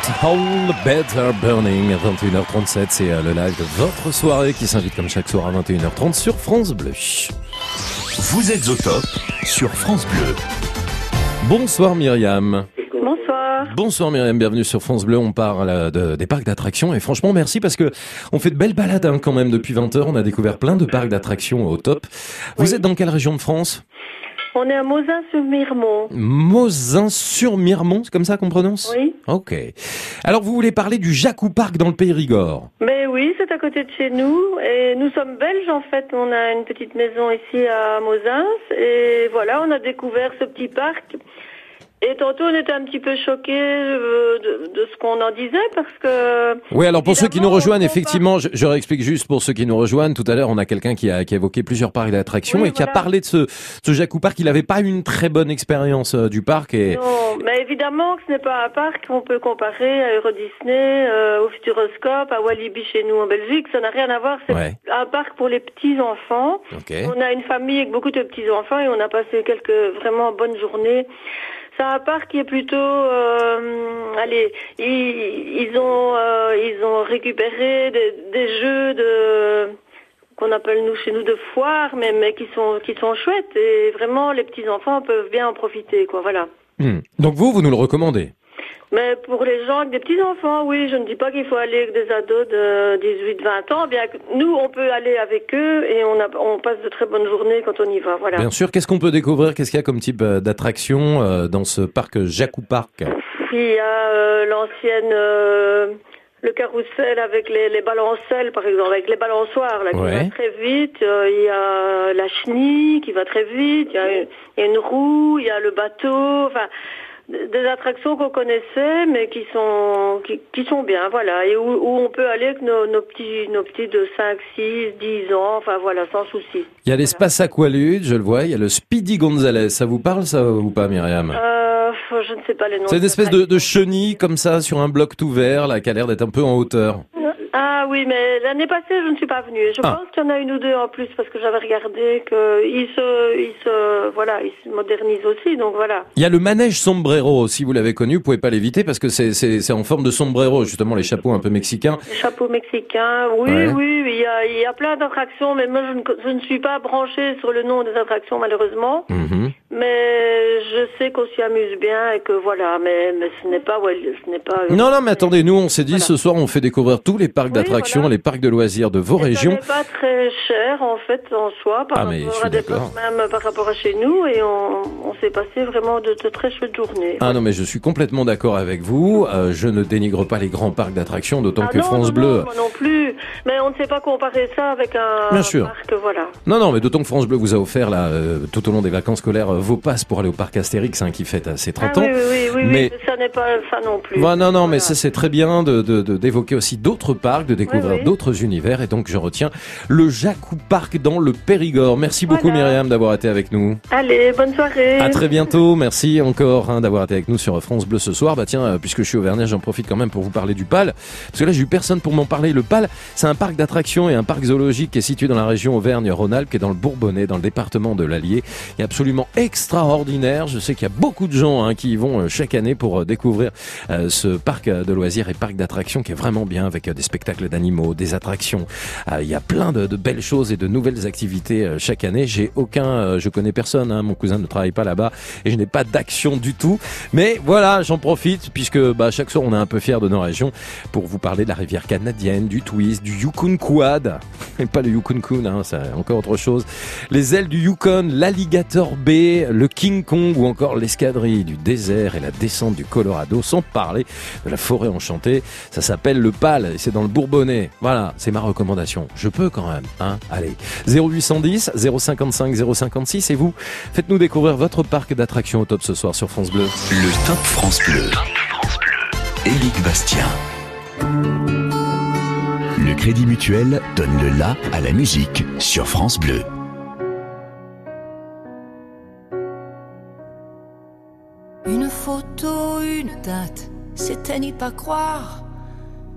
Midnight All Beds Are Burning, 21h37, c'est euh, le live de votre soirée qui s'invite comme chaque soir à 21h30 sur France Bleu. Vous êtes au top sur France Bleu. Bonsoir Myriam. Bonsoir. Bonsoir Myriam, bienvenue sur France Bleu. On parle de- des parcs d'attractions et franchement merci parce que on fait de belles balades hein, quand même depuis 20 heures. On a découvert plein de parcs d'attractions au top. Vous êtes dans quelle région de France? On est à Mosin-sur-Miremont. Mozin-sur-Miremont, c'est comme ça qu'on prononce Oui. Ok. Alors vous voulez parler du Jacou Park dans le Périgord Mais oui, c'est à côté de chez nous. Et nous sommes belges en fait. On a une petite maison ici à Mosins. Et voilà, on a découvert ce petit parc. Et tantôt, on était un petit peu choqués euh, de, de ce qu'on en disait parce que... Oui, alors pour ceux qui nous rejoignent, effectivement, je, je réexplique juste pour ceux qui nous rejoignent. Tout à l'heure, on a quelqu'un qui a, qui a évoqué plusieurs parcs d'attractions Oui, et qui a parlé de ce, ce Jacou Park. Il n'avait pas une très bonne expérience euh, du parc et Non, mais évidemment que ce n'est pas un parc qu'on peut comparer à Euro Disney, euh, au Futuroscope, à Walibi chez nous en Belgique. Ça n'a rien à voir. C'est Ouais. un parc pour les petits enfants. Ok. On a une famille avec beaucoup de petits enfants et on a passé quelques vraiment bonnes journées. C'est un parc qui est plutôt, euh, allez, ils, ils ont, euh, ils ont récupéré des, jeux de qu'on appelle nous chez nous de foire, mais, mais qui sont qui sont chouettes et vraiment les petits enfants peuvent bien en profiter, quoi. Voilà. Hmm. donc vous, vous nous le recommandez? Mais pour les gens avec des petits-enfants, oui, je ne dis pas qu'il faut aller avec des ados de 18-20 ans. Bien que nous, on peut aller avec eux et on, a, on passe de très bonnes journées quand on y va. Voilà. Bien sûr. Qu'est-ce qu'on peut découvrir Qu'est-ce qu'il y a comme type euh, d'attraction euh, dans ce parc Jacou Park? Il y a euh, l'ancienne, euh, le carrousel avec les, les balancelles, par exemple, avec les balançoires, là, qui Ouais. va très vite. Euh, il y a la chenille qui va très vite. Il y a une, il y a une roue, il y a le bateau. Enfin, des attractions qu'on connaissait, mais qui sont qui, qui sont bien, voilà, et où, où on peut aller avec nos, nos petits nos petits de 5, 6, 10 ans, enfin voilà, sans souci. Il y a l'espace Aqualude, je le vois. Il y a le Speedy Gonzales. Ça vous parle ça ou pas, Myriam? Euh, je ne sais pas les noms. C'est une espèce de, de chenille comme ça sur un bloc tout vert, là, qui a l'air d'être un peu en hauteur. Ah oui, mais l'année passée, je ne suis pas venue. Je Ah. pense qu'il y en a une ou deux en plus parce que j'avais regardé qu'ils se, ils se, voilà, ils se modernisent aussi. Donc voilà. Il y a le manège sombrero, si vous l'avez connu, vous pouvez pas l'éviter parce que c'est c'est c'est en forme de sombrero, justement les chapeaux un peu mexicains. Les chapeaux mexicains, oui, Ouais. oui, il y a, il y a plein d'attractions, mais moi je ne, je ne suis pas branchée sur le nom des attractions malheureusement. Mhm. Mais je sais qu'on s'y amuse bien et que voilà, mais, mais ce n'est pas, ouais, ce n'est pas. Non, non, mais attendez, nous, on s'est dit ce soir, on fait découvrir tous les parcs d'attractions, les parcs de loisirs de vos Et régions. Ça pas très cher en fait en soi par Ah, mais rapport à des même par rapport à chez nous et on, on s'est passé vraiment de, de très chouettes journées. Ah non, mais je suis complètement d'accord avec vous. Euh, je ne dénigre pas les grands parcs d'attractions, d'autant Ah que non, France non, Bleu. non, moi non plus. Mais on ne sait pas comparer ça avec un Bien sûr. parc, voilà. Non, non, mais d'autant que France Bleu vous a offert là, euh, tout au long des vacances scolaires euh, vos passes pour aller au parc Astérix hein, qui fête euh, ses 30 ah, ans. oui, oui, oui, mais oui, ça n'est pas ça non plus. Voilà, non, non, mais ça c'est très bien de de- de- d'évoquer aussi d'autres parcs, de découvrir Oui, oui. d'autres univers, et donc je retiens le Jacou Parc dans le Périgord. Merci beaucoup. Myriam d'avoir été avec nous. Allez, bonne soirée. À très bientôt, merci encore hein, d'avoir été avec nous sur France Bleu ce soir. Bah tiens, euh, puisque je suis auvergnat, j'en profite quand même pour vous parler du PAL, parce que là j'ai eu personne pour m'en parler. Le PAL, c'est un parc d'attractions et un parc zoologique qui est situé dans la région Auvergne-Rhône-Alpes, qui est dans le Bourbonnais, dans le département de l'Allier. Il est absolument extraordinaire. Je sais qu'il y a beaucoup de gens hein, qui y vont euh, chaque année pour euh, découvrir euh, ce parc de loisirs et parc d'attractions qui est vraiment bien avec euh, des spectacles d'animaux, des attractions. Euh, Il y a plein de, belles choses et de nouvelles activités euh, chaque année. J'ai aucun, euh, je connais personne. hein, mon cousin ne travaille pas là-bas et je n'ai pas d'action du tout. Mais voilà, j'en profite puisque bah, chaque soir on est un peu fiers de nos régions pour vous parler de la rivière canadienne, du twist, du Yukon Quad et pas le Yukon Kun, hein, c'est encore autre chose. Les ailes du Yukon, l'alligator B, le King Kong ou encore l'escadrille du désert et la descente du Colorado, sans parler de la forêt enchantée. Ça s'appelle le PAL et c'est dans le Bourbonnais. Voilà, c'est ma recommandation. Je peux quand même, hein. Allez, 0810 055 056 et vous, faites-nous découvrir votre parc d'attractions au top ce soir sur France Bleu. Le Top France Bleu. Éric Bastien. Le Crédit Mutuel donne le la à la musique sur France Bleu. Une photo, une date, c'était n'y pas croire.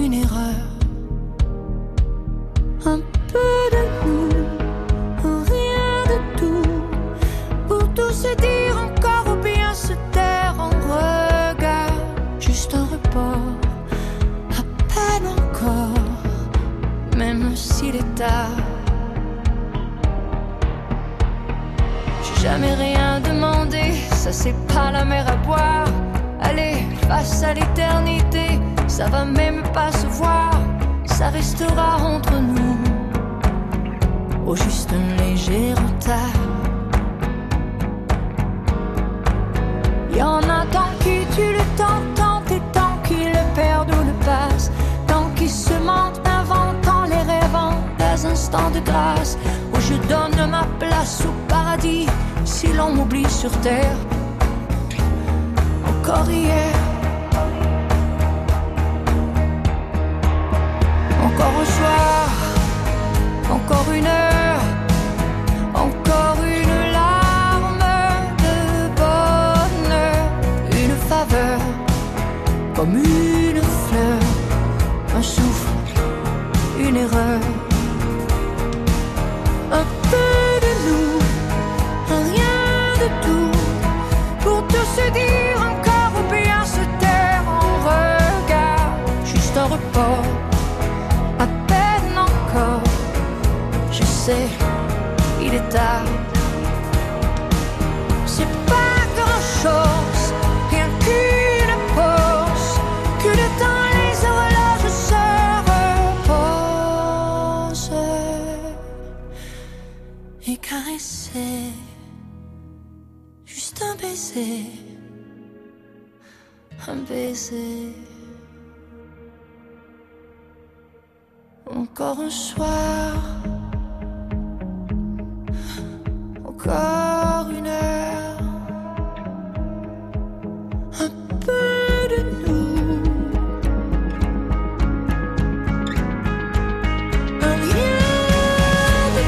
une erreur, un peu de nous, rien de tout, pour tout se dire encore ou bien se taire en regard, juste un report, à peine encore, même s'il est tard. J'ai jamais rien demandé, ça c'est pas la mer à boire. Allez, face à l'éternité, ça va même pas se voir, ça restera entre nous. Au juste un léger retard. Y en a tant qui tuent le temps, tant et tant qui le perdent ou le passent, tant qui se mentent, inventant les rêvant des instants de grâce où je donne ma place au paradis si l'on m'oublie sur terre. Encore hier, encore un soir, encore une heure, encore une il est tard. C'est pas grand chose, rien qu'une pause, que le temps les horloges se reposent et caresser, juste un baiser, un baiser. Encore un soir encore une heure, un peu de nous, un rien de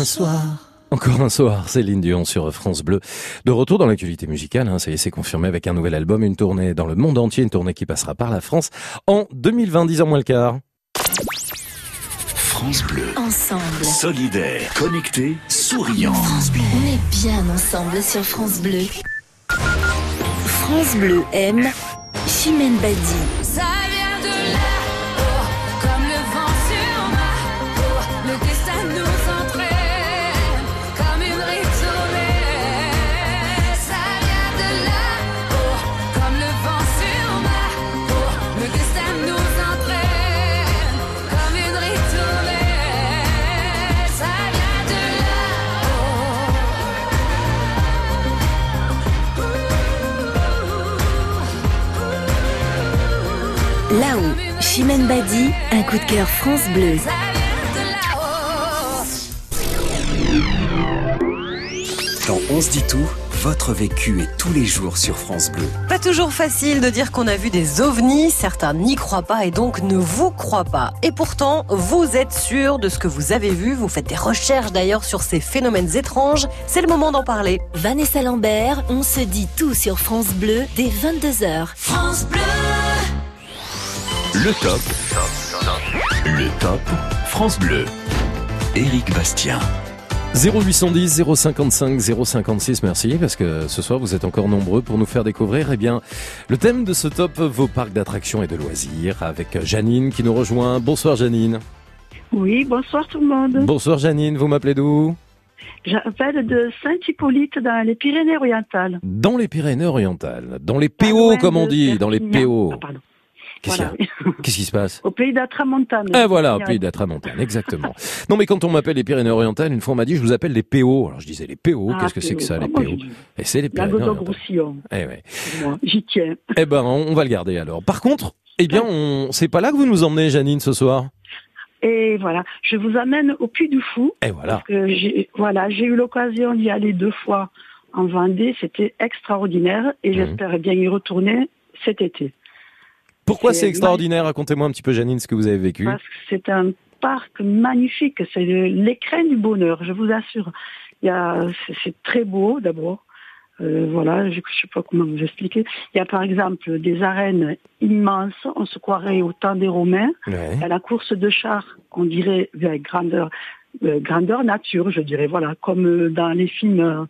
Un soir. Encore un soir, Céline Dion sur France Bleu. De retour dans l'actualité musicale, hein, ça y est, c'est confirmé avec un nouvel album, une tournée dans le monde entier, une tournée qui passera par la France en 2020, 10 ans moins le quart. France Bleu. Ensemble. Solidaire, connecté, souriant. On est bien ensemble sur France Bleu. France Bleu aime Chimène Badi. Là-haut, Chimène Badi, un coup de cœur France Bleu. Dans On se dit tout, votre vécu est tous les jours sur France Bleu. Pas toujours facile de dire qu'on a vu des ovnis, certains n'y croient pas et donc ne vous croient pas. Et pourtant, vous êtes sûr de ce que vous avez vu, vous faites des recherches d'ailleurs sur ces phénomènes étranges, c'est le moment d'en parler. Vanessa Lambert, on se dit tout sur France Bleu dès 22h. France Bleu. Le top. Le top. France Bleu. Éric Bastien. 0810 055 056, merci, parce que ce soir vous êtes encore nombreux pour nous faire découvrir, eh bien, le thème de ce top, vos parcs d'attractions et de loisirs, avec Janine qui nous rejoint. Bonsoir Janine. Oui, bonsoir tout le monde. Bonsoir Janine, vous m'appelez d'où? J'appelle de Saint-Hippolyte dans les Pyrénées-Orientales. Dans les Pyrénées-Orientales, dans les PO comme on dit, dans les PO. Ah, pardon. Qu'est-ce Voilà, qu'il y a? Qu'est-ce qui se passe? Au pays d'Atramontane. Eh voilà, au pays d'Atramontane, exactement. Non mais quand on m'appelle les Pyrénées-Orientales, une fois on m'a dit je vous appelle les PO. Alors je disais les PO, Ah, qu'est-ce que c'est que ça les PO. PO Et c'est les. Pyrénées-Orientales. Eh ouais. Moi, J'y tiens. Eh ben on va le garder alors. Par contre, eh bien on c'est pas là que vous nous emmenez Janine ce soir? Et voilà, je vous amène au Puy du Fou. Et voilà. Parce que j'ai, voilà, j'ai eu l'occasion d'y aller deux fois en Vendée. C'était extraordinaire et j'espère bien y retourner cet été. Pourquoi C'est extraordinaire? Racontez-moi un petit peu Janine ce que vous avez vécu. Parce que c'est un parc magnifique. C'est l'écrin du bonheur, je vous assure. Il y a, c'est- très beau d'abord. Euh, voilà, je ne sais pas comment vous expliquer. Il y a par exemple des arènes immenses. On se croirait au temps des Romains. Ouais. Il y a la course de chars, on dirait avec grandeur, euh, grandeur nature, je dirais. Voilà, comme euh, dans les films euh,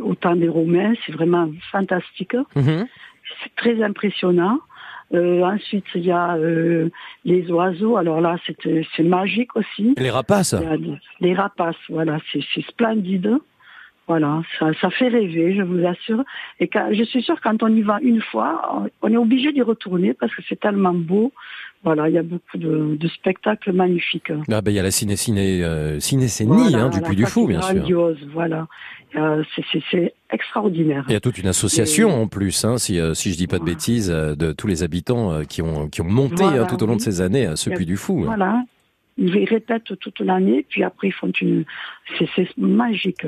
au temps des Romains, c'est vraiment fantastique. Mhm. C'est très impressionnant. Euh, ensuite, il y a euh, les oiseaux. Alors là, c'est c'est magique aussi. Les rapaces Les rapaces, voilà, c'est splendide. Voilà, ça, ça fait rêver, je vous assure. Et quand, je suis sûre quand on y va une fois, on est obligé d'y retourner parce que c'est tellement beau. Voilà, il y a beaucoup de, de spectacles magnifiques. Ah ben il y a la ciné ciné euh, cinécénie Voilà, hein, du Puy du Fou bien sûr. grandiose, voilà. Euh, c'est- extraordinaire. Il y a toute une association en plus, hein, si, euh, si je dis pas de bêtises, euh, de tous les habitants qui ont qui ont monté Voilà, hein, tout au long de ces années ce Puy du Fou. hein. Voilà. Ils répètent toute l'année, puis après ils font une. C'est magique.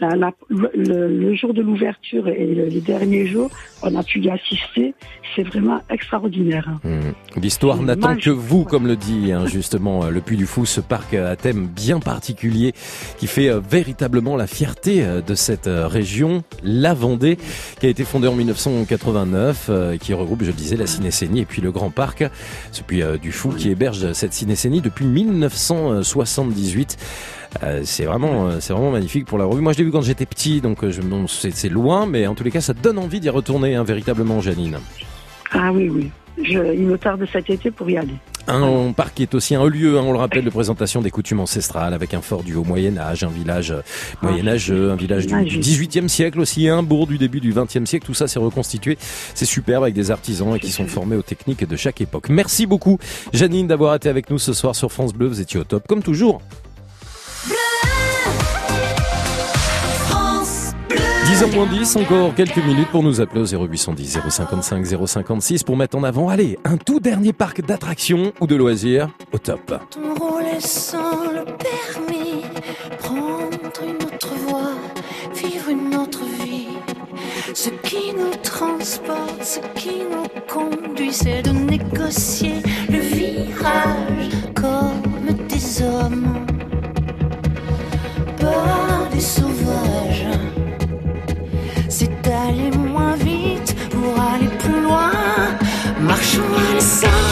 La- la- le, le- jour de l'ouverture et le- les derniers jours, on a pu y assister. C'est vraiment extraordinaire. Hmm. L'histoire n'attend que vous, comme le dit hein, justement euh, le Puy du Fou, ce parc euh, à thème bien particulier qui fait euh, véritablement la fierté de cette euh, région, la Vendée, qui a été fondée en 1989, euh, qui regroupe, je le disais, la Cinécénie et puis le Grand Parc, ce Puy du Fou qui héberge cette Cinécénie depuis 1978. Euh, c'est vraiment, euh, c'est vraiment magnifique pour la revue. Moi, je l'ai vu quand j'étais petit, donc euh, je, bon, c'est c'est loin, mais en tous les cas, ça donne envie d'y retourner, hein, véritablement, Janine. Ah oui, oui. Je, il me tarde cet été pour y aller. Un parc qui est aussi un lieu, hein, on le rappelle, de présentation des coutumes ancestrales avec un fort du haut Moyen Âge, un village euh, moyen âgeux, un village du, du 18e siècle aussi, un bourg du début du 20e siècle. Tout ça s'est reconstitué. C'est superbe avec des artisans et qui sont formés aux techniques de chaque époque. Merci beaucoup, Janine, d'avoir été avec nous ce soir sur France Bleu. Vous étiez au top, comme toujours. 10h moins 10, encore quelques minutes pour nous appeler au 0810 055 056 pour mettre en avant, allez, un tout dernier parc d'attractions ou de loisirs au top. Ton rôle est sans le permis, prendre une autre voie, vivre une autre vie. Ce qui nous transporte, ce qui nous conduit, c'est de négocier le virage comme des hommes, pas des sauvages. sun.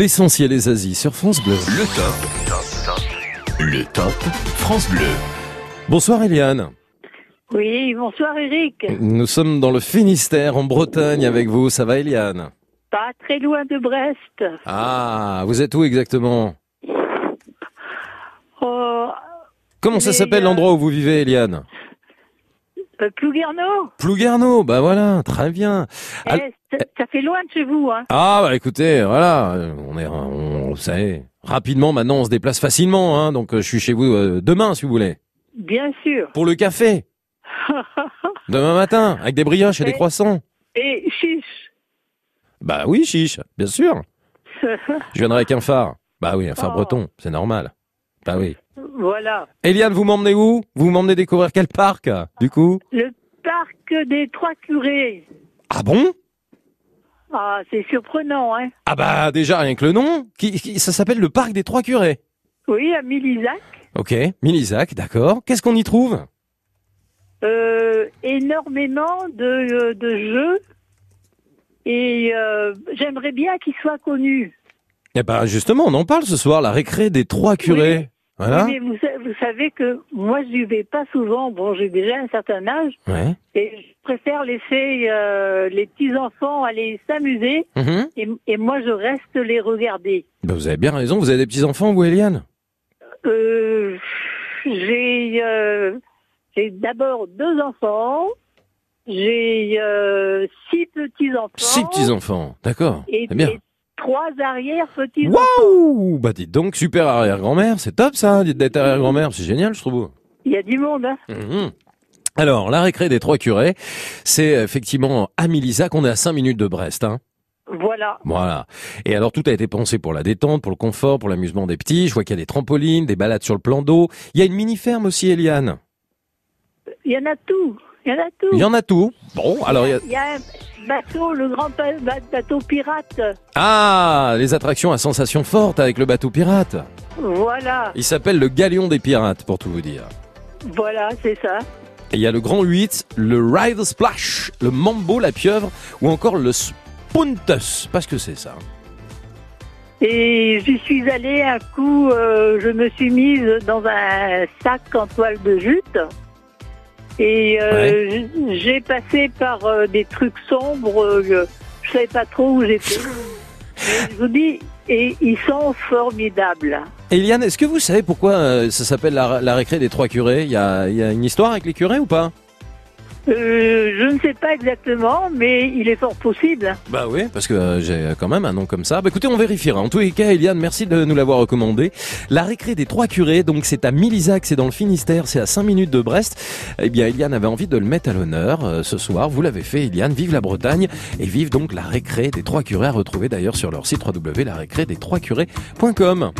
L'essentiel des Asie sur France Bleu. Le top. Le top France Bleu. Bonsoir Eliane. Oui, bonsoir Eric. Nous sommes dans le Finistère, en Bretagne avec vous. Ça va Eliane? Pas très loin de Brest. Ah, vous êtes où exactement? Oh, Comment ça s'appelle euh, l'endroit où vous vivez Eliane? Euh, Plouguerneau Plouguerneau, bah voilà, très bien. Eh, Al- ça, ça fait loin de chez vous, hein Ah bah écoutez, voilà, on est, on, vous savez, rapidement maintenant on se déplace facilement, hein, donc euh, je suis chez vous euh, demain si vous voulez. Bien sûr. Pour le café, demain matin, avec des brioches et des Et- croissants. Et chiche. Bah oui, chiche, bien sûr. Je viendrai avec un phare. Bah oui, un phare Oh. breton, c'est normal. Bah oui. Voilà. Eliane, vous m'emmenez où? Vous m'emmenez découvrir quel parc, du coup? Le parc des Trois Curés. Ah bon? Ah, c'est surprenant, hein Ah bah déjà, rien que le nom, qui, qui- ça s'appelle le parc des Trois Curés. Oui, à Milisac. Ok, Milisac, d'accord. Qu'est-ce qu'on y trouve? Euh, énormément de, de jeux. Et euh, j'aimerais bien qu'ils soient connus. Eh ben justement, on en parle ce soir, la récré des Trois Curés. Voilà. Oui, mais vous, sa- vous savez que moi, je vais pas souvent. Bon, j'ai déjà un certain âge. Ouais. Et je préfère laisser euh, les petits-enfants aller s'amuser. Mhm. et, et moi, je reste les regarder. Bah, vous avez bien raison, vous avez des petits-enfants, vous, Eliane? Euh, j'ai euh, d'abord deux enfants. J'ai euh, six petits-enfants. Six petits-enfants, d'accord. Et, bien. et trois arrière-petits-enfants. Waouh Bah dites donc, super arrière-grand-mère, c'est top ça, dites d'être arrière-grand-mère, c'est génial, je trouve. Il y a du monde, hein Mhm. Alors, la récré des trois curés, c'est effectivement à Milisac, on est à 5 minutes de Brest. Hein. Voilà. Voilà. Et alors, tout a été pensé pour la détente, pour le confort, pour l'amusement des petits. Je vois qu'il y a des trampolines, des balades sur le plan d'eau. Il y a une mini-ferme aussi, Eliane. Il y en a tout. Il y en a tout. Il y en a tout. Bon, alors il y a... Il y a bateau, le grand bateau pirate. Ah, les attractions à sensations fortes avec le bateau pirate. Voilà. Il s'appelle le Galion des Pirates, pour tout vous dire. Voilà, c'est ça. Et il y a le Grand 8, le Ride Splash, le Mambo, la pieuvre, ou encore le Spuntus. Pas ce que c'est ça. Et j'y suis allée un coup, euh, je me suis mise dans un sac en toile de jute. Et euh, j'ai passé par euh, des trucs sombres, euh, je savais pas trop où j'étais. Je vous dis, et ils sont formidables. Eliane, est-ce que vous savez pourquoi ça s'appelle la, la récré des trois curés? Il y, a, il y a une histoire avec les curés ou pas? Euh, je ne sais pas exactement, mais il est fort possible. Bah oui, parce que euh, j'ai quand même un nom comme ça. Bah écoutez, on vérifiera. En tous les cas, Eliane, merci de nous l'avoir recommandé. La récré des trois curés, donc c'est à Milisac, c'est dans le Finistère, c'est à 5 minutes de Brest. Eh bien, Eliane avait envie de le mettre à l'honneur euh, ce soir. Vous l'avez fait, Eliane. Vive la Bretagne et vive donc la récré des trois curés à retrouver d'ailleurs sur leur site www.larécré des trois curés.com.